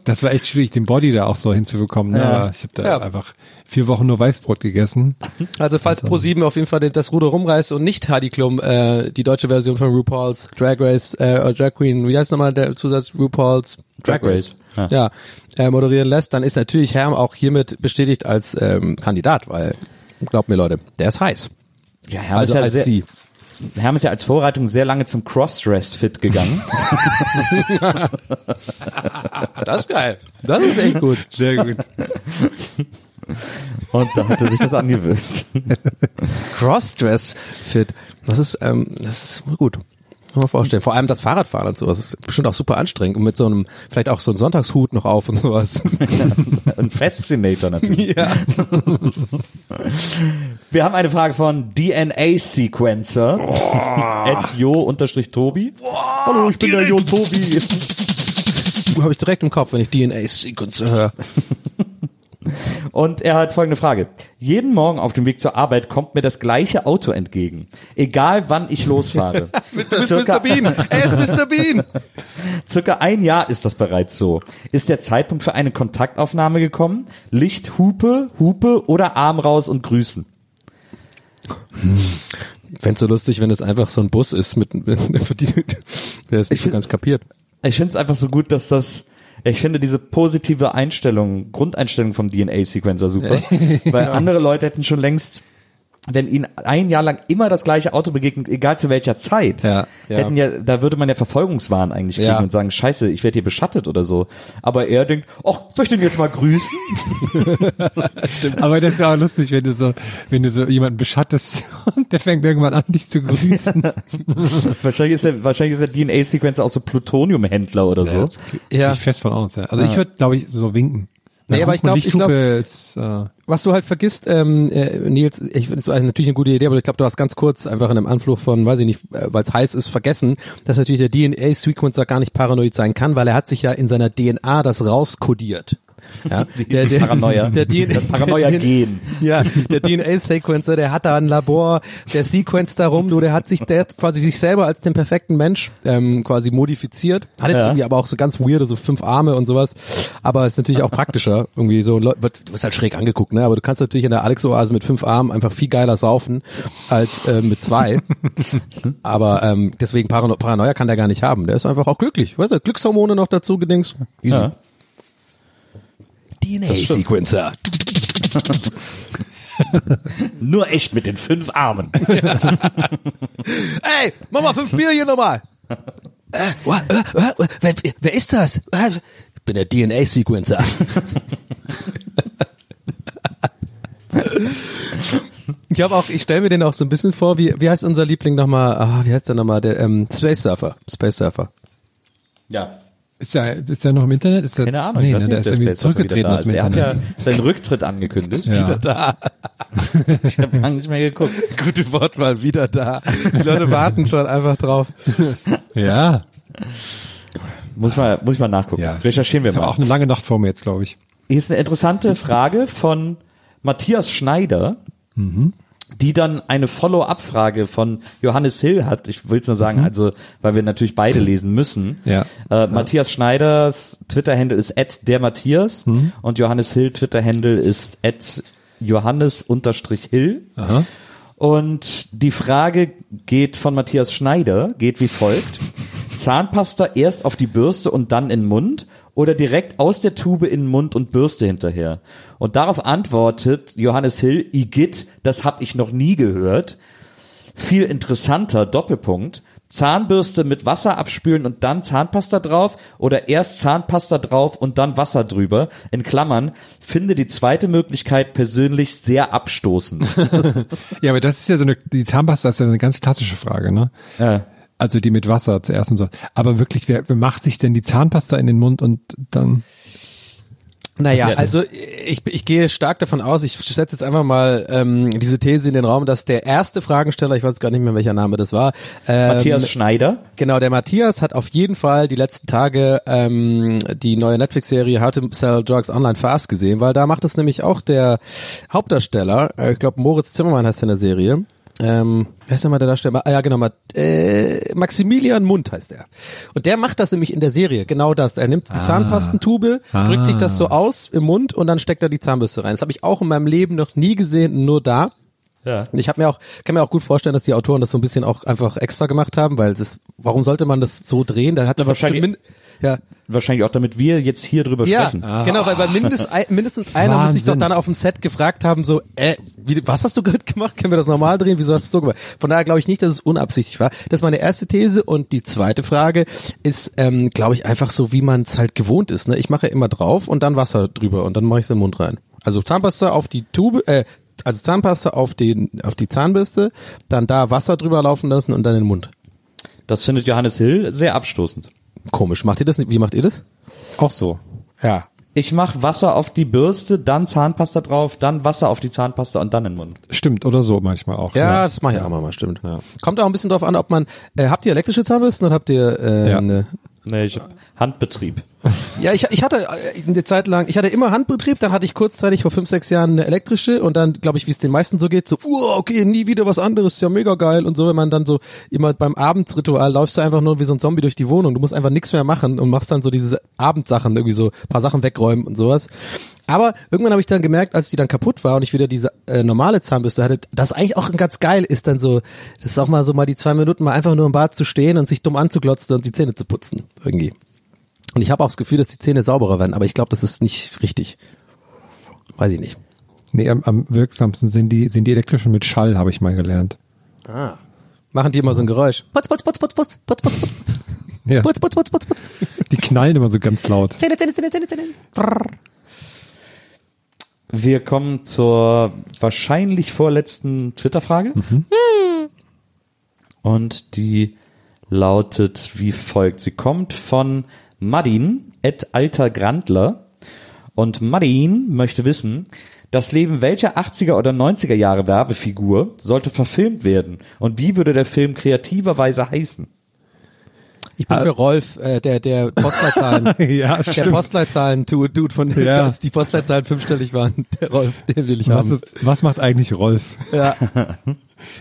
Das war echt schwierig, den Body da auch so hinzubekommen. Ne? Ja. Ich habe da ja. einfach vier Wochen nur Weißbrot gegessen. Also falls also. Pro7 auf jeden Fall das Ruder rumreißt und nicht Heidi Klum, äh, die deutsche Version von RuPaul's Drag Race, äh, Drag Queen, wie heißt nochmal der Zusatz RuPaul's Drag Race, ja, ja äh, moderieren lässt, dann ist natürlich Herm auch hiermit bestätigt als ähm, Kandidat, weil, glaubt mir Leute, der ist heiß. Ja, Herm also ist ja als sehr, sie. Herm ist ja als Vorbereitung sehr lange zum Cross-Dressed-Fit gegangen. das ist geil. Das ist echt gut. Sehr gut. Und da hat er sich das angewöhnt. Crossdress-Fit. Das ist, ähm, das ist gut. Kann man vorstellen. Vor allem das Fahrradfahren und sowas ist bestimmt auch super anstrengend und mit so einem, vielleicht auch so einem Sonntagshut noch auf und sowas. Ein Fascinator natürlich. Ja. Wir haben eine Frage von DNA Sequencer. At Jo-Tobi. Hallo, ich bin der Jo-Tobi. Habe ich direkt im Kopf, wenn ich DNA Sequencer höre. Und er hat folgende Frage. Jeden Morgen auf dem Weg zur Arbeit kommt mir das gleiche Auto entgegen. Egal wann ich losfahre. du bist Circa, Mr. Bean. Er ist Mr. Bean. Circa ein Jahr ist das bereits so. Ist der Zeitpunkt für eine Kontaktaufnahme gekommen? Licht, Hupe, Hupe oder Arm raus und grüßen? Hm. Fände so lustig, wenn es einfach so ein Bus ist mit, mit die, der ist nicht so ganz kapiert. Ich finde es einfach so gut, dass das ich finde diese positive Einstellung, Grundeinstellung vom DNA-Sequencer super, weil andere Leute hätten schon längst wenn ihnen ein Jahr lang immer das gleiche Auto begegnet, egal zu welcher Zeit, ja, ja. hätten ja, da würde man ja Verfolgungswahn eigentlich kriegen ja. und sagen, scheiße, ich werde hier beschattet oder so. Aber er denkt, ach, soll ich den jetzt mal grüßen? Stimmt. Aber das wäre auch lustig, wenn du so, wenn du so jemanden beschattest und der fängt irgendwann an, dich zu grüßen. wahrscheinlich ist der, wahrscheinlich ist der DNA-Sequencer auch so Plutoniumhändler oder so. Ja, ich fest von aus, ja. Also ich würde, glaube ich, so winken. Nee, aber ich glaube, ich glaub, ist, äh was du halt vergisst, ähm, äh, Nils, ich finde es natürlich eine gute Idee, aber ich glaube, du hast ganz kurz einfach in einem Anflug von, weiß ich nicht, äh, weil es heiß ist, vergessen, dass natürlich der DNA-Sequencer gar nicht paranoid sein kann, weil er hat sich ja in seiner DNA das rauskodiert. Ja, Die Paranoia. der, der, Das Paranoia-Gen. Ja, der DNA-Sequencer, der hat da ein Labor, der sequenzt da rum, du, der hat sich, der hat quasi sich selber als den perfekten Mensch ähm, quasi modifiziert. Hat jetzt Ja. irgendwie aber auch so ganz weirde, so fünf Arme und sowas. Aber ist natürlich auch praktischer. Irgendwie so, du wirst halt schräg angeguckt, ne? Aber du kannst natürlich in der Alex-Oase mit fünf Armen einfach viel geiler saufen als äh, mit zwei. aber ähm, deswegen Parano Paranoia kann der gar nicht haben. Der ist einfach auch glücklich. Weißt du, Glückshormone noch dazu gedings. Easy. Ja. DNA-Sequencer. Nur echt mit den fünf Armen. Ey, mach mal fünf Bier hier nochmal. Äh, wa- äh, äh, wer, wer ist das? Äh, Ich bin der DNA-Sequencer. Ich habe auch, ich stelle mir den auch so ein bisschen vor, wie, wie heißt unser Liebling nochmal, ah, wie heißt der nochmal, der ähm, Space Surfer. Space Surfer. Ja. Ist der, ist der noch im Internet? Ist Keine Ahnung, Nee, ich weiß ne, nicht, der ist irgendwie wieder zurückgetreten aus dem Der hat ja Internet. seinen Rücktritt angekündigt. Ja. Da. Ich habe lange nicht mehr geguckt. Gute Wortwahl, wieder da. Die Leute warten schon einfach drauf. Ja. Muss mal, muss ich mal nachgucken. ja. Recherchieren wir mal. auch eine lange Nacht vor mir jetzt, glaube ich. Hier ist eine interessante Frage von Matthias Schneider, die dann eine Follow-up-Frage von Johannes Hill hat. Ich will es nur sagen, also, weil wir natürlich beide lesen müssen. Ja. Äh, Matthias Schneiders Twitter-Handle ist at der Matthias und Johannes Hill Twitter-Handle ist at Johannes-Hill. Aha. Und die Frage geht von Matthias Schneider, geht wie folgt. Zahnpasta erst auf die Bürste und dann in den Mund oder direkt aus der Tube in Mund und Bürste hinterher? Und darauf antwortet Johannes Hill, Igitt, das hab ich noch nie gehört. Viel interessanter, Doppelpunkt. Zahnbürste mit Wasser abspülen und dann Zahnpasta drauf oder erst Zahnpasta drauf und dann Wasser drüber. In Klammern, finde die zweite Möglichkeit persönlich sehr abstoßend. Ja, aber das ist ja so eine, die Zahnpasta ist ja eine ganz klassische Frage, ne? Ja. Also die mit Wasser zuerst und so. Aber wirklich, wer, wer macht sich denn die Zahnpasta in den Mund und dann? Naja, Ja, also ich, ich gehe stark davon aus, ich setze jetzt einfach mal ähm, diese These in den Raum, dass der erste Fragensteller, ich weiß gar nicht mehr, welcher Name das war, ähm, Matthias Schneider. Genau, der Matthias hat auf jeden Fall die letzten Tage ähm, die neue Netflix-Serie How to Sell Drugs Online Fast gesehen, weil da macht es nämlich auch der Hauptdarsteller, äh, ich glaube Moritz Zimmermann heißt in der Serie. Ähm, wer ist denn mal der Darsteller? Ah, ja, genau, Ma- äh, Maximilian Mund heißt er. Und der macht das nämlich in der Serie, genau das. Er nimmt die Zahnpastentube, drückt sich das so aus im Mund und dann steckt er die Zahnbürste rein. Das habe ich auch in meinem Leben noch nie gesehen, nur da. Ja. Und ich habe mir auch, kann mir auch gut vorstellen, dass die Autoren das so ein bisschen auch einfach extra gemacht haben, weil das, warum sollte man das so drehen? Da hat Na, wahrscheinlich- min, ja, Wahrscheinlich auch, damit wir jetzt hier drüber ja, sprechen. genau, weil, weil mindest, mindestens einer muss sich doch Wahnsinn. dann auf dem Set gefragt haben, so, äh, wie, was hast du gerade gemacht? Können wir das normal drehen? Wieso hast du es so gemacht? Von daher glaube ich nicht, dass es unabsichtlich war. Das ist meine erste These und die zweite Frage ist, ähm, glaube ich, einfach so, wie man es halt gewohnt ist. Ne? Ich mache immer drauf und dann Wasser drüber und dann mache ich es in den Mund rein. Also Zahnpasta auf die Tube, äh, also Zahnpasta auf den, auf die Zahnbürste, dann da Wasser drüber laufen lassen und dann in den Mund. Das findet Johannes Hill sehr abstoßend. Komisch. Macht ihr das nicht? Wie macht ihr das? Auch so. Ja. Ich mache Wasser auf die Bürste, dann Zahnpasta drauf, dann Wasser auf die Zahnpasta und dann in den Mund. Stimmt, oder so manchmal auch. Ja, das mache ich auch mal, stimmt. Kommt auch ein bisschen drauf an, ob man, äh, habt ihr elektrische Zahnbürsten oder habt ihr äh, Ja. eine, Nee, ich hab Handbetrieb. Ja, ich, ich hatte äh, eine Zeit lang, ich hatte immer Handbetrieb, dann hatte ich kurzzeitig vor fünf, sechs Jahren eine elektrische und dann, glaube ich, wie es den meisten so geht, so, uh, okay, nie wieder was anderes, ist ja mega geil und so, wenn man dann so immer beim Abendsritual läufst du einfach nur wie so ein Zombie durch die Wohnung, du musst einfach nichts mehr machen und machst dann so diese Abendsachen, irgendwie so paar Sachen wegräumen und sowas. Aber irgendwann habe ich dann gemerkt, als die dann kaputt war und ich wieder diese äh, normale Zahnbürste hatte, dass eigentlich auch ganz geil ist, dann so, das ist auch mal so mal die zwei Minuten mal einfach nur im Bad zu stehen und sich dumm anzuglotzen und die Zähne zu putzen, irgendwie. Und ich habe auch das Gefühl, dass die Zähne sauberer werden, aber ich glaube, das ist nicht richtig. Weiß ich nicht. Nee, am, am wirksamsten sind die, sind die elektrischen mit Schall, habe ich mal gelernt. Machen die immer so ein Geräusch. Putz, putz, putz, putz, putz, putz, putz, putz, Ja. putz, putz, putz, putz, putz. Die knallen immer so ganz laut. Zähne, Zähne, Zähne, Zähne, Zähne. Wir kommen zur wahrscheinlich vorletzten Twitter-Frage. Und die lautet wie folgt. Sie kommt von Madin, et alter Grandler. Und Madin möchte wissen, das Leben welcher 80er oder 90er Jahre Werbefigur sollte verfilmt werden? Und wie würde der Film kreativerweise heißen? Ich bin für Rolf, äh, der, der Postleitzahlen, ja, der Postleitzahlen-Dude von, Ja. als die Postleitzahlen fünfstellig waren. Der Rolf, den will ich Was, haben. ist, was macht eigentlich Rolf? Ja.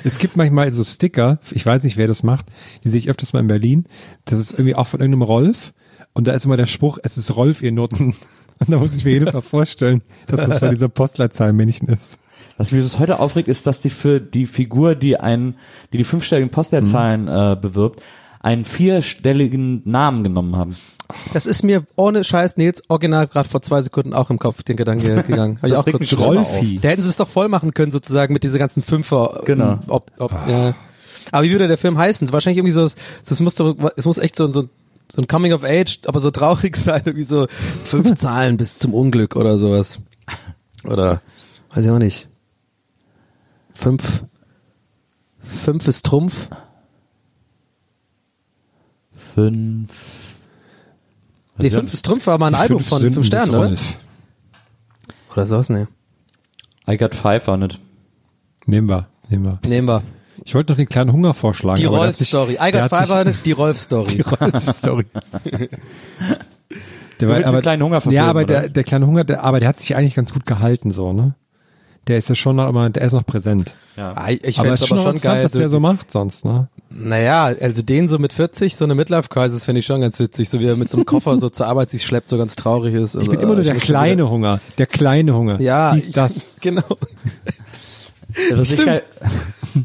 Es gibt manchmal so Sticker, ich weiß nicht, wer das macht, die sehe ich öfters mal in Berlin. Das ist irgendwie auch von irgendeinem Rolf. Und da ist immer der Spruch, es ist Rolf, ihr Noten. Und da muss ich mir jedes Mal vorstellen, dass das von dieser Postleitzahlmännchen ist. Was mich bis heute aufregt, ist, dass die für die Figur, die einen, die die fünfstelligen Postleitzahlen Mhm. äh, bewirbt, einen vierstelligen Namen genommen haben. Das ist mir ohne Scheiß Nils original gerade vor zwei Sekunden auch im Kopf den Gedanke gegangen. Hab ich Das auch kurz Rolfi. Da hätten sie es doch voll machen können sozusagen mit dieser ganzen Fünfer. Genau. ähm, Ob, ob, ja. Aber wie würde der Film heißen? Wahrscheinlich irgendwie so, das muss doch, es muss echt so, so, so ein Coming of Age, aber so traurig sein, irgendwie so fünf Zahlen bis zum Unglück oder sowas. Oder, weiß ich auch nicht. Fünf, fünf ist Trumpf. Fünf. Nee, fünf ist Trumpf war mal ein Album fünf von Sünden fünf Sternen, oder? Oder sowas, ne? I got five on it. Nehmen wir, nehmen wir. Nehmen wir. Ich wollte noch den kleinen Hunger vorschlagen. Die aber Rolf-Story. Sich- Five, die Rolf-Story. Die Rolf-Story. Der willst den kleinen Hunger verfilmen, Ja, aber der, der kleine Hunger, der, aber der hat sich eigentlich ganz gut gehalten, so, ne? Der ist ja schon noch immer, der ist noch präsent. Ah, ich aber fände es aber schon schon geil. was der so macht sonst, ne? Naja, also den so mit 40, so eine Midlife-Crisis finde ich schon ganz witzig, so wie er mit so einem Koffer so zur Arbeit sich schleppt, so ganz traurig ist. Ich bin immer nur der kleine Hunger. Der kleine Hunger. Ja, Dies, das. genau. Was ich, geil,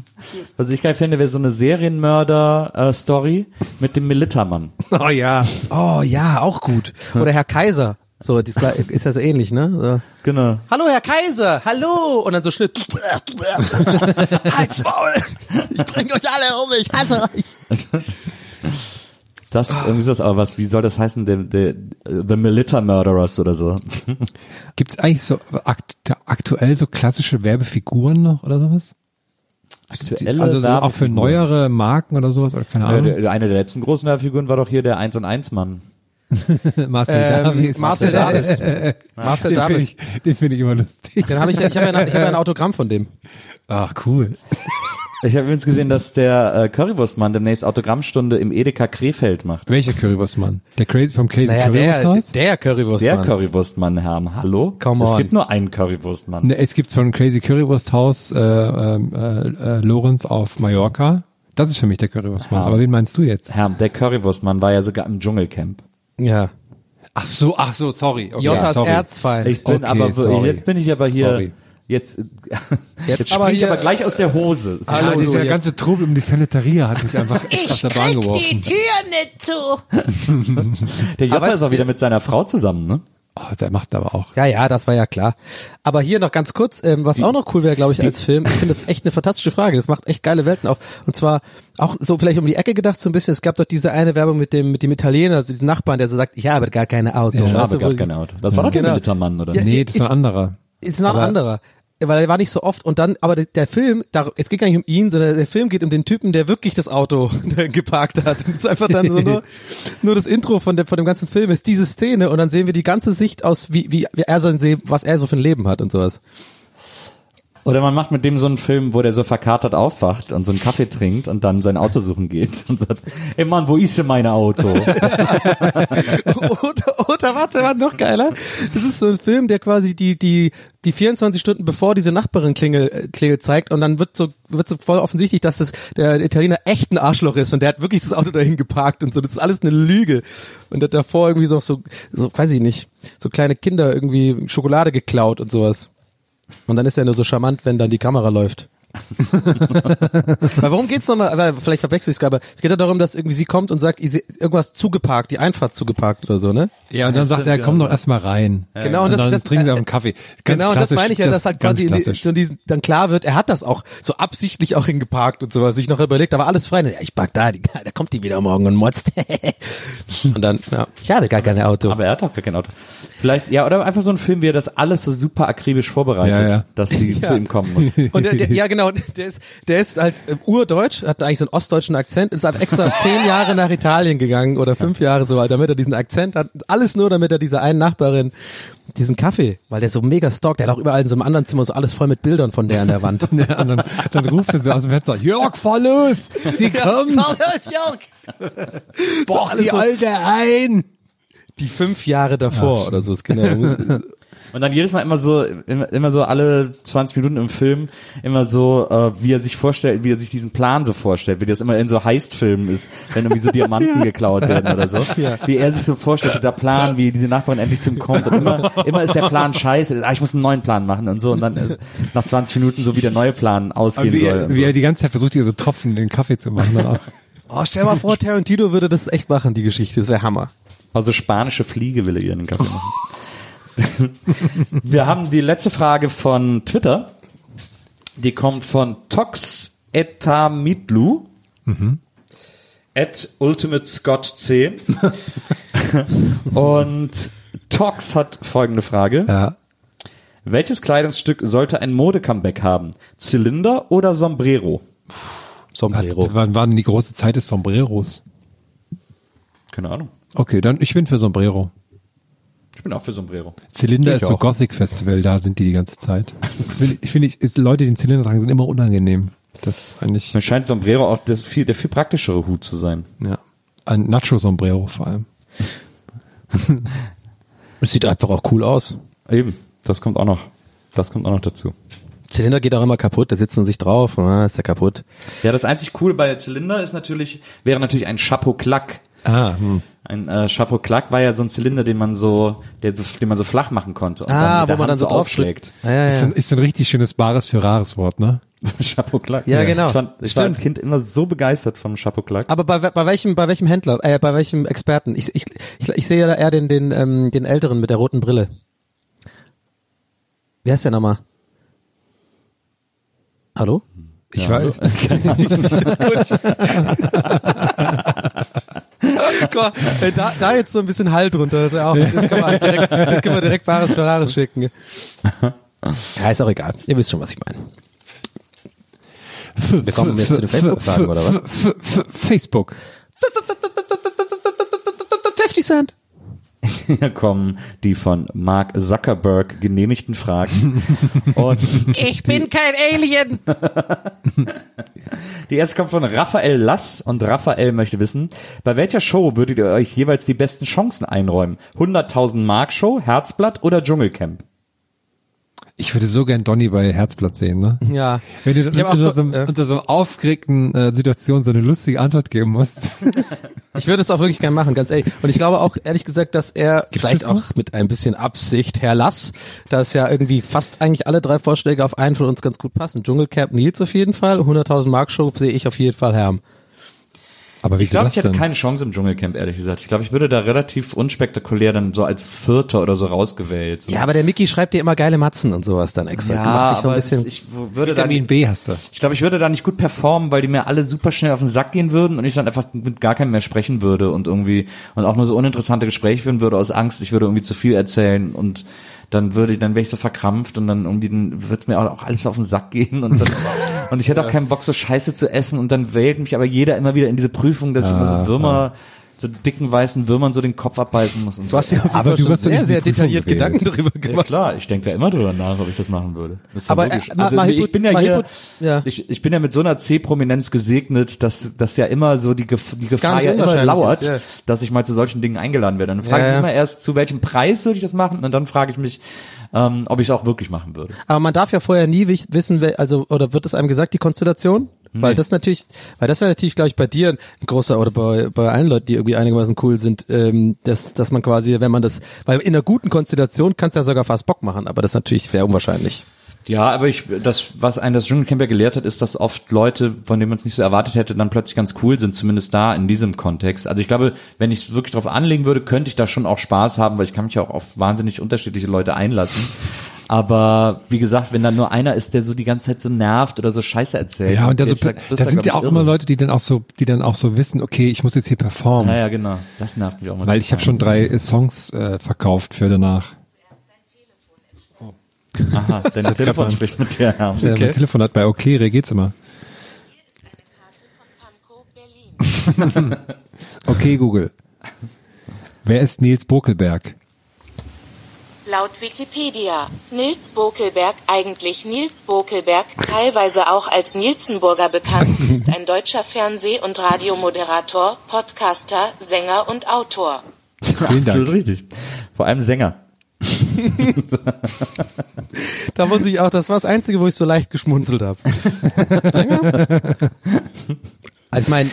was ich geil fände, wäre so eine Serienmörder-Story mit dem Militermann. Oh ja. Oh ja, auch gut. Oder Herr Kaiser. So, ist, ja so ähnlich, ne? So. Genau. Hallo Herr Kaiser, hallo! Und dann so Schnitt. Halt's Maul! Ich bring euch alle um, ich hasse euch! Das ist irgendwie sowas, aber was, wie soll das heißen? The, the, the Militer Murderers oder so. Gibt's eigentlich so akt aktuell so klassische Werbefiguren noch oder sowas? Aktuelle also so auch für neuere Marken oder sowas oder keine Ja, Ahnung. der- eine der letzten großen Werbefiguren war doch hier der 1 und 1 Mann. Marcel Ähm, Davis. Marcel Davis. Marcel Den finde ich, den finde ich immer lustig. Den habe ich, ich habe ja, hab ja ein Autogramm von dem. Ach, cool. Ich habe übrigens gesehen, dass der äh, Currywurstmann demnächst Autogrammstunde im Edeka Krefeld macht. Welcher Currywurstmann? Der Crazy vom Crazy Naja, der, Currywursthaus? der. Der Mann. Currywurstmann, Herr, hallo? Come es on. gibt nur einen Currywurstmann. Ne, es gibt von Crazy Currywursthaus äh, äh, äh, Lorenz auf Mallorca. Das ist für mich der Currywurstmann. Ja. Aber wen meinst du jetzt? Herr, der Currywurstmann war ja sogar im Dschungelcamp. Ja. Ach so, ach so, sorry. Okay, Jotas sorry. Erzfeind. Ich bin Okay, aber, sorry. jetzt bin ich aber hier, Sorry. Jetzt, Jetzt jetzt aber springe ich hier- aber gleich aus der Hose. Ja, Hallo, du dieser jetzt. ganze Trubel um die Fenneteria hat mich einfach echt aus der Bahn geworfen. Tür nicht zu. Der Jota ist auch wieder mit seiner Frau zusammen, ne? Oh, der macht aber auch. Ja, ja, das war ja klar. Aber hier noch ganz kurz, ähm, was auch noch cool wäre, glaube ich, als Film. Ich finde das echt eine fantastische Frage. Das macht echt geile Welten auch. Und zwar auch so vielleicht um die Ecke gedacht so ein bisschen. Es gab doch diese eine Werbung mit dem mit dem Italiener, also diesen Nachbarn, der so sagt, ich habe gar keine Auto. Ja, Ich Weißt habe gar kein Auto. Das war doch der Genau. Militermann, oder? Ja? Nee, das ist ein anderer. Ist noch ein anderer. Weil er war nicht so oft und dann, aber der, der Film, da, es geht gar nicht um ihn, sondern der Film geht um den Typen, der wirklich das Auto geparkt hat. Das ist einfach dann so nur, nur das Intro von dem, von dem ganzen Film ist diese Szene und dann sehen wir die ganze Sicht aus, wie, wie, wie er sein was er so für ein Leben hat und sowas. Oder man macht mit dem so einen Film, wo der so verkatert aufwacht und so einen Kaffee trinkt und dann sein Auto suchen geht und sagt, ey Mann, wo ist denn mein Auto? oder, oder warte, war noch geiler. Das ist so ein Film, der quasi die, die, die 24 Stunden bevor diese Nachbarin klingel, äh, klingelt zeigt und dann wird so, wird so voll offensichtlich, dass das, der Italiener echt ein Arschloch ist und der hat wirklich das Auto dahin geparkt und so. Das ist alles eine Lüge. Und der hat davor irgendwie so, so, so, weiß ich nicht, so kleine Kinder irgendwie Schokolade geklaut und sowas. Und dann ist er nur so charmant, wenn dann die Kamera läuft. Weil warum geht's nochmal, weil vielleicht verwechsel ich es gerade, aber es geht ja darum, dass irgendwie sie kommt und sagt, irgendwas zugeparkt, die Einfahrt zugeparkt oder so, ne? Ja, und dann sagt er, komm doch erstmal rein. Genau, und und das- dann das- trinken sie äh, auf einen Kaffee. Ganz genau, und das meine ich ja, dass halt quasi in die, so diesen, dann klar wird, er hat das auch so absichtlich auch hingeparkt und sowas, sich noch überlegt, war alles frei. Ja, ich park da, die, da kommt die wieder morgen und motzt. und dann, ja, ich hatte gar kein Auto. Aber er hat auch gar kein Auto. Vielleicht, ja, oder einfach so ein Film, wie er das alles so super akribisch vorbereitet, Ja, ja. dass sie zu ihm kommen muss. Und der, der, ja, genau, der ist, der ist halt äh, urdeutsch, hat eigentlich so einen ostdeutschen Akzent, ist halt extra zehn Jahre nach Italien gegangen oder fünf Jahre so, damit er diesen Akzent hat. Alles nur, damit er dieser einen Nachbarin diesen Kaffee, weil der so mega stalkt. Der hat auch überall in so einem anderen Zimmer so alles voll mit Bildern von der an der Wand. Ja, und dann, dann ruft er so aus dem Fenster, Jörg, fahr los! Sie kommt! Boah, die Alte ein! Die fünf Jahre davor oder so. Das genau. Und dann jedes Mal immer so, immer, immer so alle 20 Minuten im Film, immer so, äh, wie er sich vorstellt, wie er sich diesen Plan so vorstellt, wie das immer in so Heist-Filmen ist, wenn irgendwie so Diamanten geklaut werden oder so. Wie er sich so vorstellt, dieser Plan, wie diese Nachbarin endlich zu ihm kommt. Und immer, immer ist der Plan scheiße, ah, ich muss einen neuen Plan machen und so. Und dann äh, nach 20 Minuten so wie der neue Plan ausgehen Wie, soll. er, wie so. er die ganze Zeit versucht, ihr so Tropfen in den Kaffee zu machen. Oh, stell mal vor, Tarantino würde das echt machen, die Geschichte. Das wäre Hammer. Also spanische Fliege will er ihren Kaffee machen. Wir haben die letzte Frage von Twitter. Die kommt von Tox Etamitlu. At Ultimate Scott C. Und Tox hat folgende Frage. Ja. Welches Kleidungsstück sollte ein Mode-Comeback haben? Zylinder oder Sombrero? Sombrero. Wann war denn die große Zeit des Sombreros? Keine Ahnung. Okay, dann ich bin für Sombrero. Ich bin auch für Sombrero. Zylinder Ich ist so auch. Gothic Festival, da sind die die ganze Zeit. Das finde ich, finde, ich, ist, Leute, die den Zylinder tragen, sind immer unangenehm. Das ist eigentlich, Mir scheint Sombrero auch das viel, der viel praktischere Hut zu sein. ja. Ein Nacho-Sombrero vor allem. Es sieht einfach auch cool aus. Eben, das kommt auch noch. Das kommt auch noch dazu. Zylinder geht auch immer kaputt, da sitzt man sich drauf, ah, ist der kaputt. Ja, das einzig Coole bei der Zylinder ist natürlich, wäre natürlich ein Chapeau Clac. Ah, hm. Ein äh, Chapeau Clac war ja so ein Zylinder, den man so, der so, den man so flach machen konnte und Ah, der wo man Hand dann so aufschlägt. Ja, ja, Ist, ja. ein, ist ein richtig schönes bares für rares Wort, ne? Chapeau Clac. Ja, genau. Ich, fand, ich war als Kind immer so begeistert vom Chapeau Clac. Aber bei, bei welchem, bei welchem Händler, äh, bei welchem Experten? Ich, ich, ich, ich sehe ja da eher den, den, ähm, den Älteren mit der roten Brille. Wie heißt der nochmal? Hallo? Ich weiß. Guck mal, da, da jetzt so ein bisschen Halt drunter, das, ist ja auch, das, kann man direkt, das können wir direkt Bares Ferraris schicken. Ja, ist auch egal. Ihr wisst schon, was ich meine. Wir kommen jetzt zu den Facebook-Fragen, oder was? F -f -f Facebook. 50 Cent. Hier kommen die von Mark Zuckerberg genehmigten Fragen. Und Ich bin kein Alien. die erste kommt von Raphael Lass und Raphael möchte wissen, bei welcher Show würdet ihr euch jeweils die besten Chancen einräumen? 100.000 Mark Show, Herzblatt oder Dschungelcamp? Ich würde so gern Donny bei Herzblatt sehen, ne? Ja. Wenn du unter, auch- so, einem- äh. unter so einer aufgeregten äh, Situation so eine lustige Antwort geben musst. Ich würde es auch wirklich gerne machen, ganz ehrlich. Und ich glaube auch, ehrlich gesagt, dass er vielleicht es auch noch? mit ein bisschen Absicht, Herr Lass, dass ja irgendwie fast eigentlich alle drei Vorschläge auf einen von uns ganz gut passen. Dschungelcamp Nils auf jeden Fall, 100.000 Mark Show sehe ich auf jeden Fall Herm. Aber wie Ich glaube, ich hätte denn? keine Chance im Dschungelcamp, ehrlich gesagt. Ich glaube, ich würde da relativ unspektakulär dann so als Vierter oder so rausgewählt. So. Ja, aber der Mickey schreibt dir immer geile Matzen und sowas dann extra. Macht dich so ein bisschen. ich würde da Vitamin B hast du. Ich glaube, ich würde da nicht gut performen, weil die mir alle super schnell auf den Sack gehen würden und ich dann einfach mit gar keinem mehr sprechen würde und irgendwie und auch nur so uninteressante Gespräche führen würde aus Angst, ich würde irgendwie zu viel erzählen und dann würde dann wäre ich so verkrampft und dann irgendwie dann wird mir auch alles auf den Sack gehen und dann, und ich hätte auch keinen Bock so Scheiße zu essen und dann wählt mich aber jeder immer wieder in diese Prüfung, dass ich immer so Würmer so dicken weißen Würmern so den Kopf abbeißen muss und du so. hast jeden Aber du doch sehr, sehr Prüfung detailliert gewählt. Gedanken darüber Ja gemacht. klar, ich denke da immer drüber nach, ob ich das machen würde. Das ist ja Aber, logisch. äh, also mal ich bin ja hier, ja. ich, ich bin ja mit so einer C-Prominenz gesegnet, dass, dass ja immer so die, Gef die Gefahr ja immer lauert, ist, ja. dass ich mal zu solchen Dingen eingeladen werde. Dann frage Ja, ich ja. immer erst, zu welchem Preis würde ich das machen? Und dann frage ich mich, ähm, ob ich es auch wirklich machen würde. Aber man darf ja vorher nie wissen, also oder wird es einem gesagt, die Konstellation? Weil das natürlich, weil das wäre natürlich, glaube ich, bei dir ein großer oder bei, bei allen Leuten, die irgendwie einigermaßen cool sind, ähm, dass, dass man quasi, wenn man das, weil in einer guten Konstellation kannst du ja sogar fast Bock machen, aber das ist natürlich sehr unwahrscheinlich. Ja, aber ich, das, was einen das Dschungelcamp ja gelehrt hat, ist, dass oft Leute, von denen man es nicht so erwartet hätte, dann plötzlich ganz cool sind, zumindest da in diesem Kontext. Also ich glaube, wenn ich es wirklich drauf anlegen würde, könnte ich da schon auch Spaß haben, weil ich kann mich ja auch auf wahnsinnig unterschiedliche Leute einlassen. Aber wie gesagt, wenn da nur einer ist, der so die ganze Zeit so nervt oder so Scheiße erzählt. Ja, und da, so, da das ist sind ja auch irre. immer Leute, die dann auch so, die dann auch so wissen, okay, ich muss jetzt hier performen. Ja, ja, genau. Das nervt mich auch mal. Weil ich habe schon drei Songs äh, verkauft für danach. Aha, dein Telefon spricht mit dir. Ja. Äh, mein Telefon hat bei OK reagiert's immer. Okay, Google. Wer ist Nils Bokelberg? Laut Wikipedia, Nils Bokelberg, eigentlich Nils Bokelberg, teilweise auch als Nielsenburger bekannt, ist ein deutscher Fernseh- und Radiomoderator, Podcaster, Sänger und Autor. Absolut richtig. Vor allem Sänger. Da muss ich auch, das war das Einzige, wo ich so leicht geschmunzelt habe. also ich meine,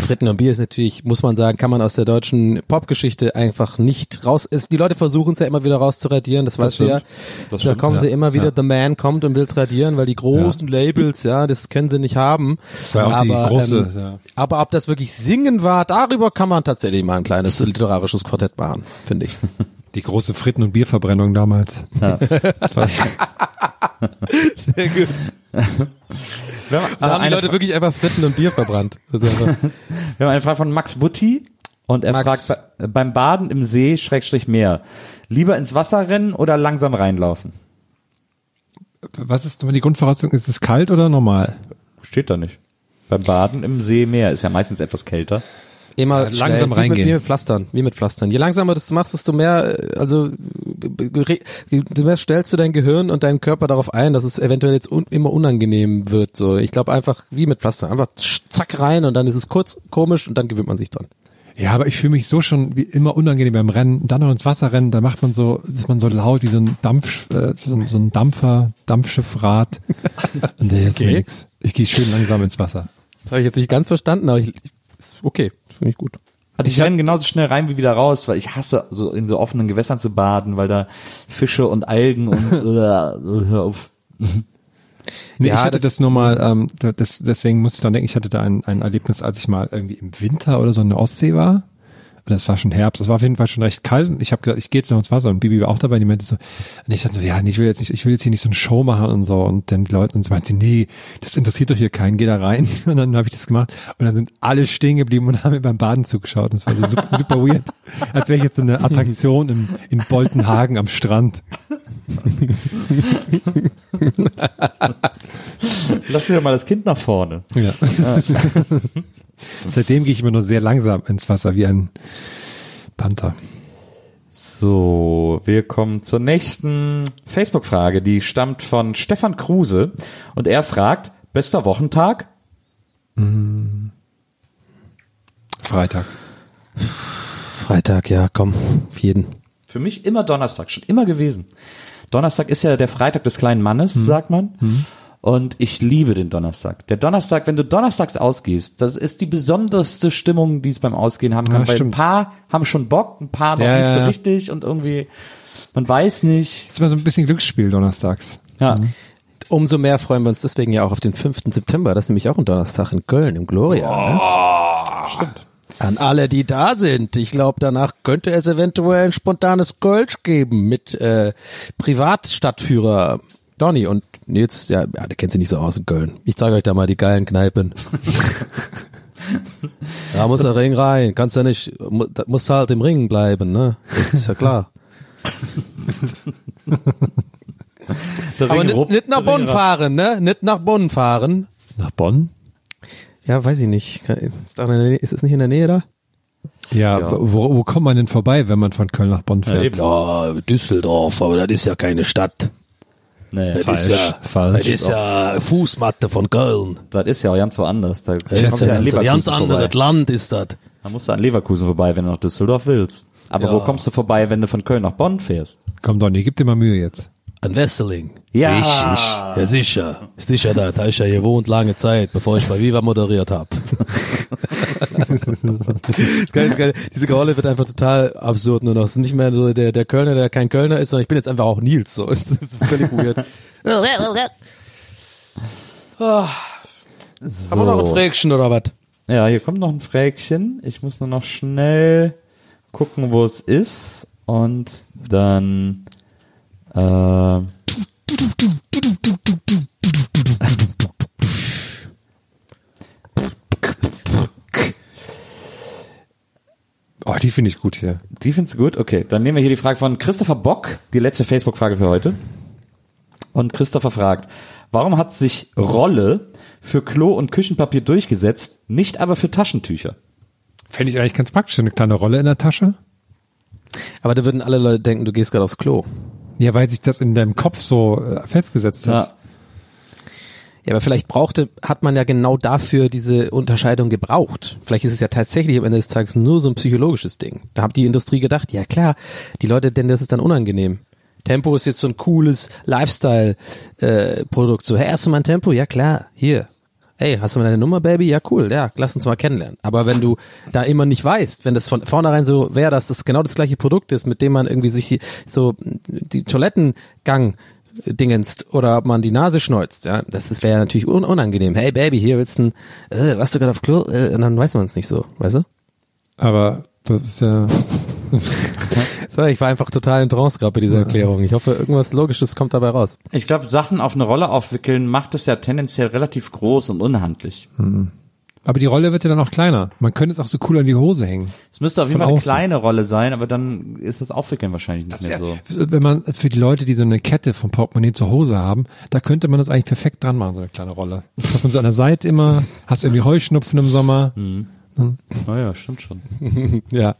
Fritten und Bier ist natürlich, muss man sagen, kann man aus der deutschen Popgeschichte einfach nicht raus. Es, die Leute versuchen es ja immer wieder rauszuradieren, das, weißt du ja. Das Da stimmt, kommen sie ja. immer wieder, Ja. The Man kommt und will's radieren, weil die großen Labels, ja, das können sie nicht haben. Das war auch die große, ähm, ja. aber ob das wirklich Singen war, darüber kann man tatsächlich mal ein kleines literarisches Quartett machen, finde ich. Die große Fritten- und Bierverbrennung damals. Ja. Das war, Sehr gut. Wir haben, Da haben die Leute wirklich einfach Fritten und Bier verbrannt. Ist einfach- wir haben eine Frage von Max Butti und er Max. fragt be- beim Baden im See Schrägstrich Meer lieber ins Wasser rennen oder langsam reinlaufen? was ist die Grundvoraussetzung? Ist es kalt oder normal? Steht da nicht. Beim Baden im See Meer ist ja meistens etwas kälter. Immer langsam schnell, wie mit, reingehen. wie mit Pflastern, wie mit Pflastern. Je langsamer das du machst, desto mehr, äh, also re- desto mehr stellst du dein Gehirn und deinen Körper darauf ein, dass es eventuell jetzt un, immer unangenehm wird. So, ich glaube einfach wie mit Pflastern, einfach zack rein und dann ist es kurz komisch und dann gewöhnt man sich dran. Ja, aber ich fühle mich so schon wie immer unangenehm beim Rennen. Dann noch ins Wasser rennen, da macht man so, ist man so laut wie so ein Dampf, äh, so, ein- so ein Dampfer, Dampfschiffrad. Und der ist Okay. nix. Ich gehe schön langsam ins Wasser. Das habe ich jetzt nicht ganz verstanden, aber ich, okay, finde ich gut. Also ich renne genauso schnell rein wie wieder raus, weil ich hasse, so in so offenen Gewässern zu baden, weil da Fische und Algen und hör auf. Nee, Ja, ich hatte das- das, nur mal, ähm, da- das, deswegen musste ich dann denken, ich hatte da ein, ein Erlebnis, als ich mal irgendwie im Winter oder so in der Ostsee war. Oder es war schon Herbst, es war auf jeden Fall schon recht kalt. Und ich habe gesagt, ich gehe jetzt noch ins Wasser und Bibi war auch dabei, die meinte so, und ich dachte so, ja, ich will jetzt nicht, ich will jetzt hier nicht so eine Show machen und so. Und dann die Leute, und sie meinte, nee, das interessiert doch hier keinen, geh da rein. Und dann habe ich das gemacht. Und dann sind alle stehen geblieben und haben mir beim Baden zugeschaut. Und das war so super, super weird. Als wäre ich jetzt so eine Attraktion in, in Boltenhagen am Strand. Lass mir doch mal das Kind nach vorne. Ja. Seitdem gehe ich immer nur sehr langsam ins Wasser, wie ein Panther. So, wir kommen zur nächsten Facebook-Frage. Die stammt von Stefan Kruse und er fragt, bester Wochentag? Freitag. Freitag, ja, komm, auf jeden. Für mich immer Donnerstag, schon immer gewesen. Donnerstag ist ja der Freitag des kleinen Mannes, sagt man. Und ich liebe den Donnerstag. Der Donnerstag, wenn du donnerstags ausgehst, das ist die besonderste Stimmung, die es beim Ausgehen haben kann. Ja, weil ein paar haben schon Bock, ein paar noch Ja, nicht so ja. richtig und irgendwie, man weiß nicht. Das ist immer so ein bisschen Glücksspiel donnerstags. Ja. Umso mehr freuen wir uns deswegen ja auch auf den 5. September. Das ist nämlich auch ein Donnerstag in Köln im Gloria. Ne? Stimmt. An alle, die da sind. Ich glaube, danach könnte es eventuell ein spontanes Kölsch geben mit äh, Privatstadtführer Donny und Nils, ja, ja, der kennt sich nicht so aus in Köln. Ich zeige euch da mal die geilen Kneipen. da muss der Ring rein. Kannst ja nicht, musst halt im Ring bleiben, ne? Das ist ja klar. Der Aber Ring nicht, nach Bonn fahren, ne? Nicht nach Bonn fahren. Nach Bonn? Ja, weiß ich nicht. Ist, es nicht in der Nähe da? Ja, Ja. Wo, wo kommt man denn vorbei, wenn man von Köln nach Bonn fährt? eben. Ja, Düsseldorf, aber das ist ja keine Stadt. Nee, Das falsch. ist ja, falsch. das ist ja Fußmatte von Köln. Das ist ja auch ganz woanders. Da Das ist ja ein ganz, anderes. Land ist das. Da musst du an Leverkusen vorbei, wenn du nach Düsseldorf willst. Aber Ja. wo kommst du vorbei, wenn du von Köln nach Bonn fährst? Komm Donny, gib dir mal Mühe jetzt. An Wesseling. Ja. Richtig. Ja, sicher. Sicher da. Da ist ja gewohnt lange Zeit, bevor ich bei Viva moderiert habe. Diese Rolle wird einfach total absurd nur noch. Es ist nicht mehr so der, der Kölner, der kein Kölner ist, sondern ich bin jetzt einfach auch Nils. So. Das ist völlig weird. Ah. So. Aber noch ein Frägchen oder was? Ja, hier kommt noch ein Frägchen. Ich muss nur noch schnell gucken, wo es ist. Und dann äh, Oh, die finde ich gut hier. die findest du gut? Okay, dann nehmen wir hier die Frage von Christopher Bock, die letzte Facebook-Frage für heute. Und Christopher fragt, warum hat sich Rolle für Klo- und Küchenpapier durchgesetzt, nicht aber für Taschentücher? Fände ich eigentlich ganz praktisch, eine kleine Rolle in der Tasche. Aber da würden alle Leute denken, du gehst gerade aufs Klo. Ja, weil sich das in deinem Kopf so äh, festgesetzt hat. Ja. Ja, aber vielleicht brauchte, hat man ja genau dafür diese Unterscheidung gebraucht. Vielleicht ist es ja tatsächlich am Ende des Tages nur so ein psychologisches Ding. Da hat die Industrie gedacht, ja klar, die Leute, denn das ist dann unangenehm. Tempo ist jetzt so ein cooles Lifestyle-Produkt. so, hey, du mal ein Tempo? Ja klar, hier. Hey, hast du mal deine Nummer, Baby? Ja, cool, ja, lass uns mal kennenlernen. Aber wenn du da immer nicht weißt, wenn das von vornherein so wäre, dass das genau das gleiche Produkt ist, mit dem man irgendwie sich so die Toilettengang dingenst oder ob man die Nase schneuzt, ja, das, das wäre ja natürlich un unangenehm. Hey Baby, hier willst du ein, äh, was du gerade auf Klo, äh, und dann weiß man es nicht so, weißt du? Aber das ist ja, So, ich war einfach total in Trance gerade bei dieser Erklärung. Ich hoffe, irgendwas Logisches kommt dabei raus. Ich glaube, Sachen auf eine Rolle aufwickeln macht es ja tendenziell relativ groß und unhandlich. aber die Rolle wird ja dann auch kleiner. Man könnte es auch so cool an die Hose hängen. Es müsste auf jeden Von Fall eine außen. kleine Rolle sein, aber dann ist das Aufwickeln wahrscheinlich nicht mehr so. Wenn man für die Leute, die so eine Kette vom Portemonnaie zu Hause haben, da könnte man das eigentlich perfekt dran machen, so eine kleine Rolle. Dass man so an der Seite immer, hast irgendwie Heuschnupfen im Sommer. Naja, stimmt schon. Ja.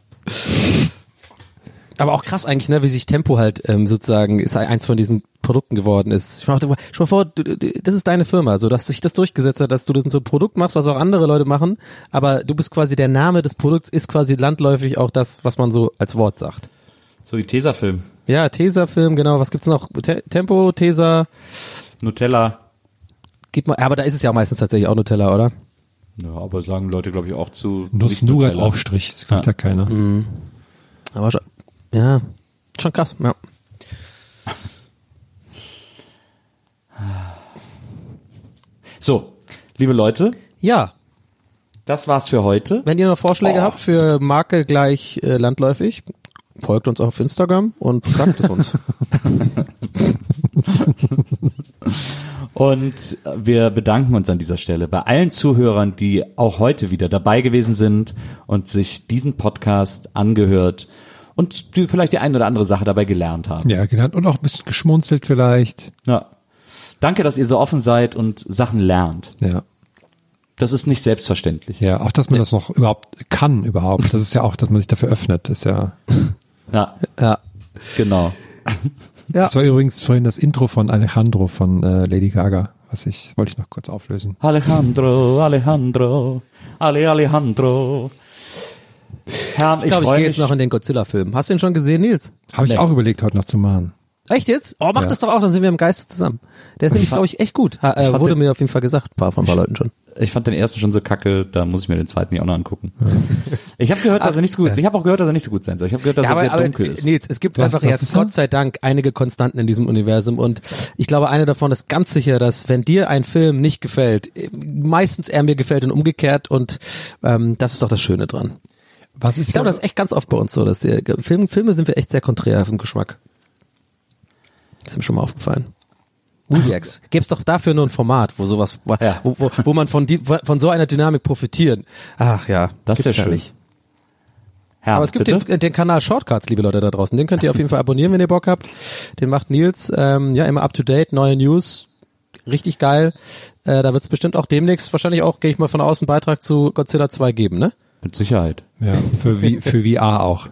Aber auch krass eigentlich, ne, wie sich Tempo halt ähm, sozusagen ist eins von diesen Produkten geworden ist. Stell dir mal vor, du, du, das ist deine Firma, so dass sich das durchgesetzt hat, dass du das so ein Produkt machst, was auch andere Leute machen, aber du bist quasi der Name des Produkts ist quasi landläufig auch das, was man so als Wort sagt. So wie Tesafilm. Ja, Tesa-Film, genau. Was gibt's noch? Te Tempo, Tesa, Nutella. gib mal. Aber da ist es ja auch meistens tatsächlich auch Nutella, oder? Ja, aber sagen Leute, glaube ich, auch zu Nuss nicht Nougat Nutella. Aufstrich, das kriegt ja, keiner. Aber schon, ja, schon krass. Ja. So, liebe Leute, Ja, das war's für heute. Wenn ihr noch Vorschläge Oh. habt für Marke gleich äh, landläufig, folgt uns auch auf Instagram und sagt es uns. Und wir bedanken uns an dieser Stelle bei allen Zuhörern, die auch heute wieder dabei gewesen sind und sich diesen Podcast angehört und die vielleicht die ein oder andere Sache dabei gelernt haben. Ja, genau. Und auch ein bisschen geschmunzelt vielleicht. Ja. Danke, dass ihr so offen seid und Sachen lernt. Ja. Das ist nicht selbstverständlich. Ja, auch dass man das noch überhaupt kann überhaupt. Das ist ja auch, dass man sich dafür öffnet. Ist ja. Ja, ja. genau. Ja. Das war übrigens vorhin das Intro von Alejandro von äh, Lady Gaga, was ich wollte ich noch kurz auflösen. Alejandro, Alejandro, Ale Alejandro. Herr, Ich glaube, ich gehe jetzt noch in den Godzilla-Film. Hast du ihn schon gesehen, Nils? Habe ich Nee. auch überlegt, heute noch zu machen. Echt jetzt? Oh, mach Ja. das doch auch, dann sind wir im Geiste zusammen. Der ist nämlich, glaube ich, echt gut. Ha, äh, wurde den- mir auf jeden Fall gesagt, ein paar von ein paar Leuten schon. Ich fand den ersten schon so kacke, da muss ich mir den zweiten ja auch noch angucken. Ich habe gehört, dass er nicht so gut. Ich habe auch gehört, dass er nicht so gut sein soll. Ich habe gehört, dass er sehr dunkel ist. Nils, es gibt Was- einfach was jetzt? Gott sei Dank einige Konstanten in diesem Universum und ich glaube, eine davon ist ganz sicher, dass wenn dir ein Film nicht gefällt, meistens er mir gefällt und umgekehrt und ähm, das ist doch das Schöne dran. Was ist Ich glaube, das ist echt ganz oft bei uns so, dass die Film, Filme sind wir echt sehr konträr im Geschmack. Das ist mir schon mal aufgefallen. MovieX. Gäbe es doch dafür nur ein Format, wo sowas, wo, Ja. wo, wo, man von, die, von so einer Dynamik profitieren. Ach ja, Das wär ja schön. nicht. Herr, Aber es gibt den, den Kanal Shortcuts, liebe Leute da draußen. Den könnt ihr auf jeden Fall abonnieren, wenn ihr Bock habt. Den macht Nils, ähm, ja, immer up to date, neue News. Richtig geil. Äh, da wird es bestimmt auch demnächst, wahrscheinlich auch, gehe ich mal von außen, Beitrag zu Godzilla 2 geben, ne? Mit Sicherheit. Ja, für, V- für VR auch.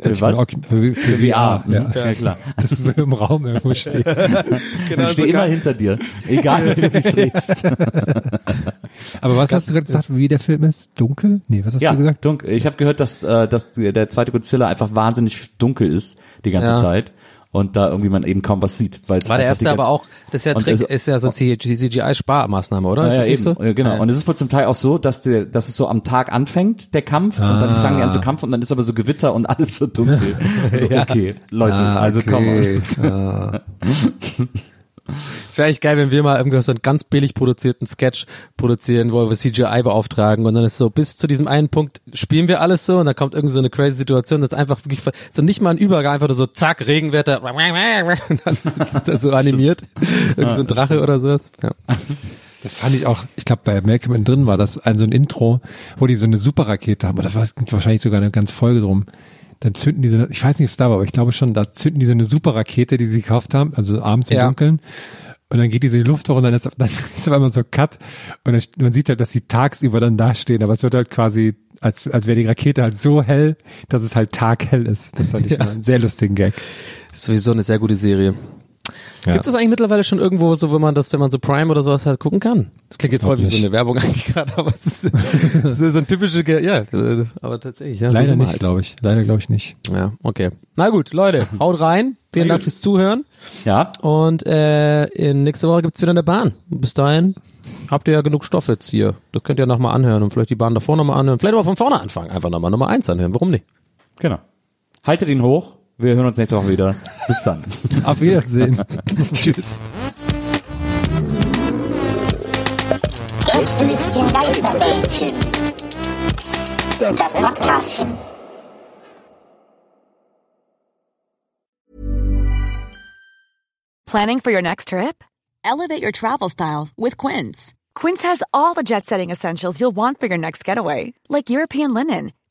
Für was? Für, für, VR, Mhm. ja. ja, klar. Das ist so im Raum irgendwo steht. ich stehe immer hinter dir. Egal, wie du dich drehst. Aber was hast du gerade gesagt, wie der Film ist? Dunkel? Nee, was hast ja, du gesagt? dunkel. Ich habe gehört, dass, äh, dass der zweite Godzilla einfach wahnsinnig dunkel ist die ganze Ja. Zeit und da irgendwie man eben kaum was sieht. Weil es War der erste aber auch, das ist ja Trick, also- ist ja so die CGI-Sparmaßnahme, oder? Ja, ist ja, das eben, so? Ja, genau. Ja. Und es ist wohl zum Teil auch so, dass, der, dass es so am Tag anfängt, der Kampf, und dann Ah. fangen die an zu kämpfen und dann ist aber so Gewitter und alles so dunkel. Also, okay, Leute, Ah, also komm. Ah. Es wäre echt geil, wenn wir mal irgendwie so einen ganz billig produzierten Sketch produzieren, wo wir CGI beauftragen und dann ist so, bis zu diesem einen Punkt spielen wir alles so und dann kommt irgendwie so eine crazy Situation, das ist einfach wirklich so nicht mal ein Übergang, einfach nur so zack, Regenwetter und dann ist das so animiert. Irgendwie so ein Drache oder sowas. Ja. Das fand ich auch, ich glaube bei Malcolm in drin war das ein so ein Intro, wo die so eine Superrakete haben, oder das war wahrscheinlich sogar eine ganze Folge drum. Dann zünden die so eine, ich weiß nicht, ob es da war, aber ich glaube schon, da zünden die so eine Superrakete, die sie gekauft haben, also abends im Ja. Dunkeln. Und dann geht diese Luft hoch und dann ist, dann ist auf einmal so Cut. Und dann, man sieht halt, dass sie tagsüber dann dastehen, aber es wird halt quasi als, als wäre die Rakete halt so hell, dass es halt taghell ist. Das fand ich immer einen sehr lustigen Gag. Ist sowieso eine sehr gute Serie. Ja. Gibt es eigentlich mittlerweile schon irgendwo so, wenn man das, wenn man so Prime oder sowas halt gucken kann? Das klingt jetzt voll wie so eine Werbung eigentlich gerade, aber es ist, es ist so ein typische, ja, aber tatsächlich. Ja, Leider nicht, halt. glaube ich. Leider glaube ich nicht. Ja, okay. Na gut, Leute, haut rein. Vielen Dank fürs Zuhören. Ja. Und äh, in nächste Woche gibt's wieder eine Bahn. Bis dahin habt ihr ja genug Stoff jetzt hier. Das könnt ihr nochmal anhören und vielleicht die Bahn davor nochmal anhören. Vielleicht aber von vorne anfangen. Einfach nochmal Nummer eins anhören. Warum nicht? Genau. Haltet ihn hoch. Wir hören uns nächste Woche wieder. Bis dann. Auf Wiedersehen. Tschüss. Das Podcastchen. Planning for your next trip? Elevate your travel style with Quince. Quince has all the jet setting essentials you'll want for your next getaway, like European linen,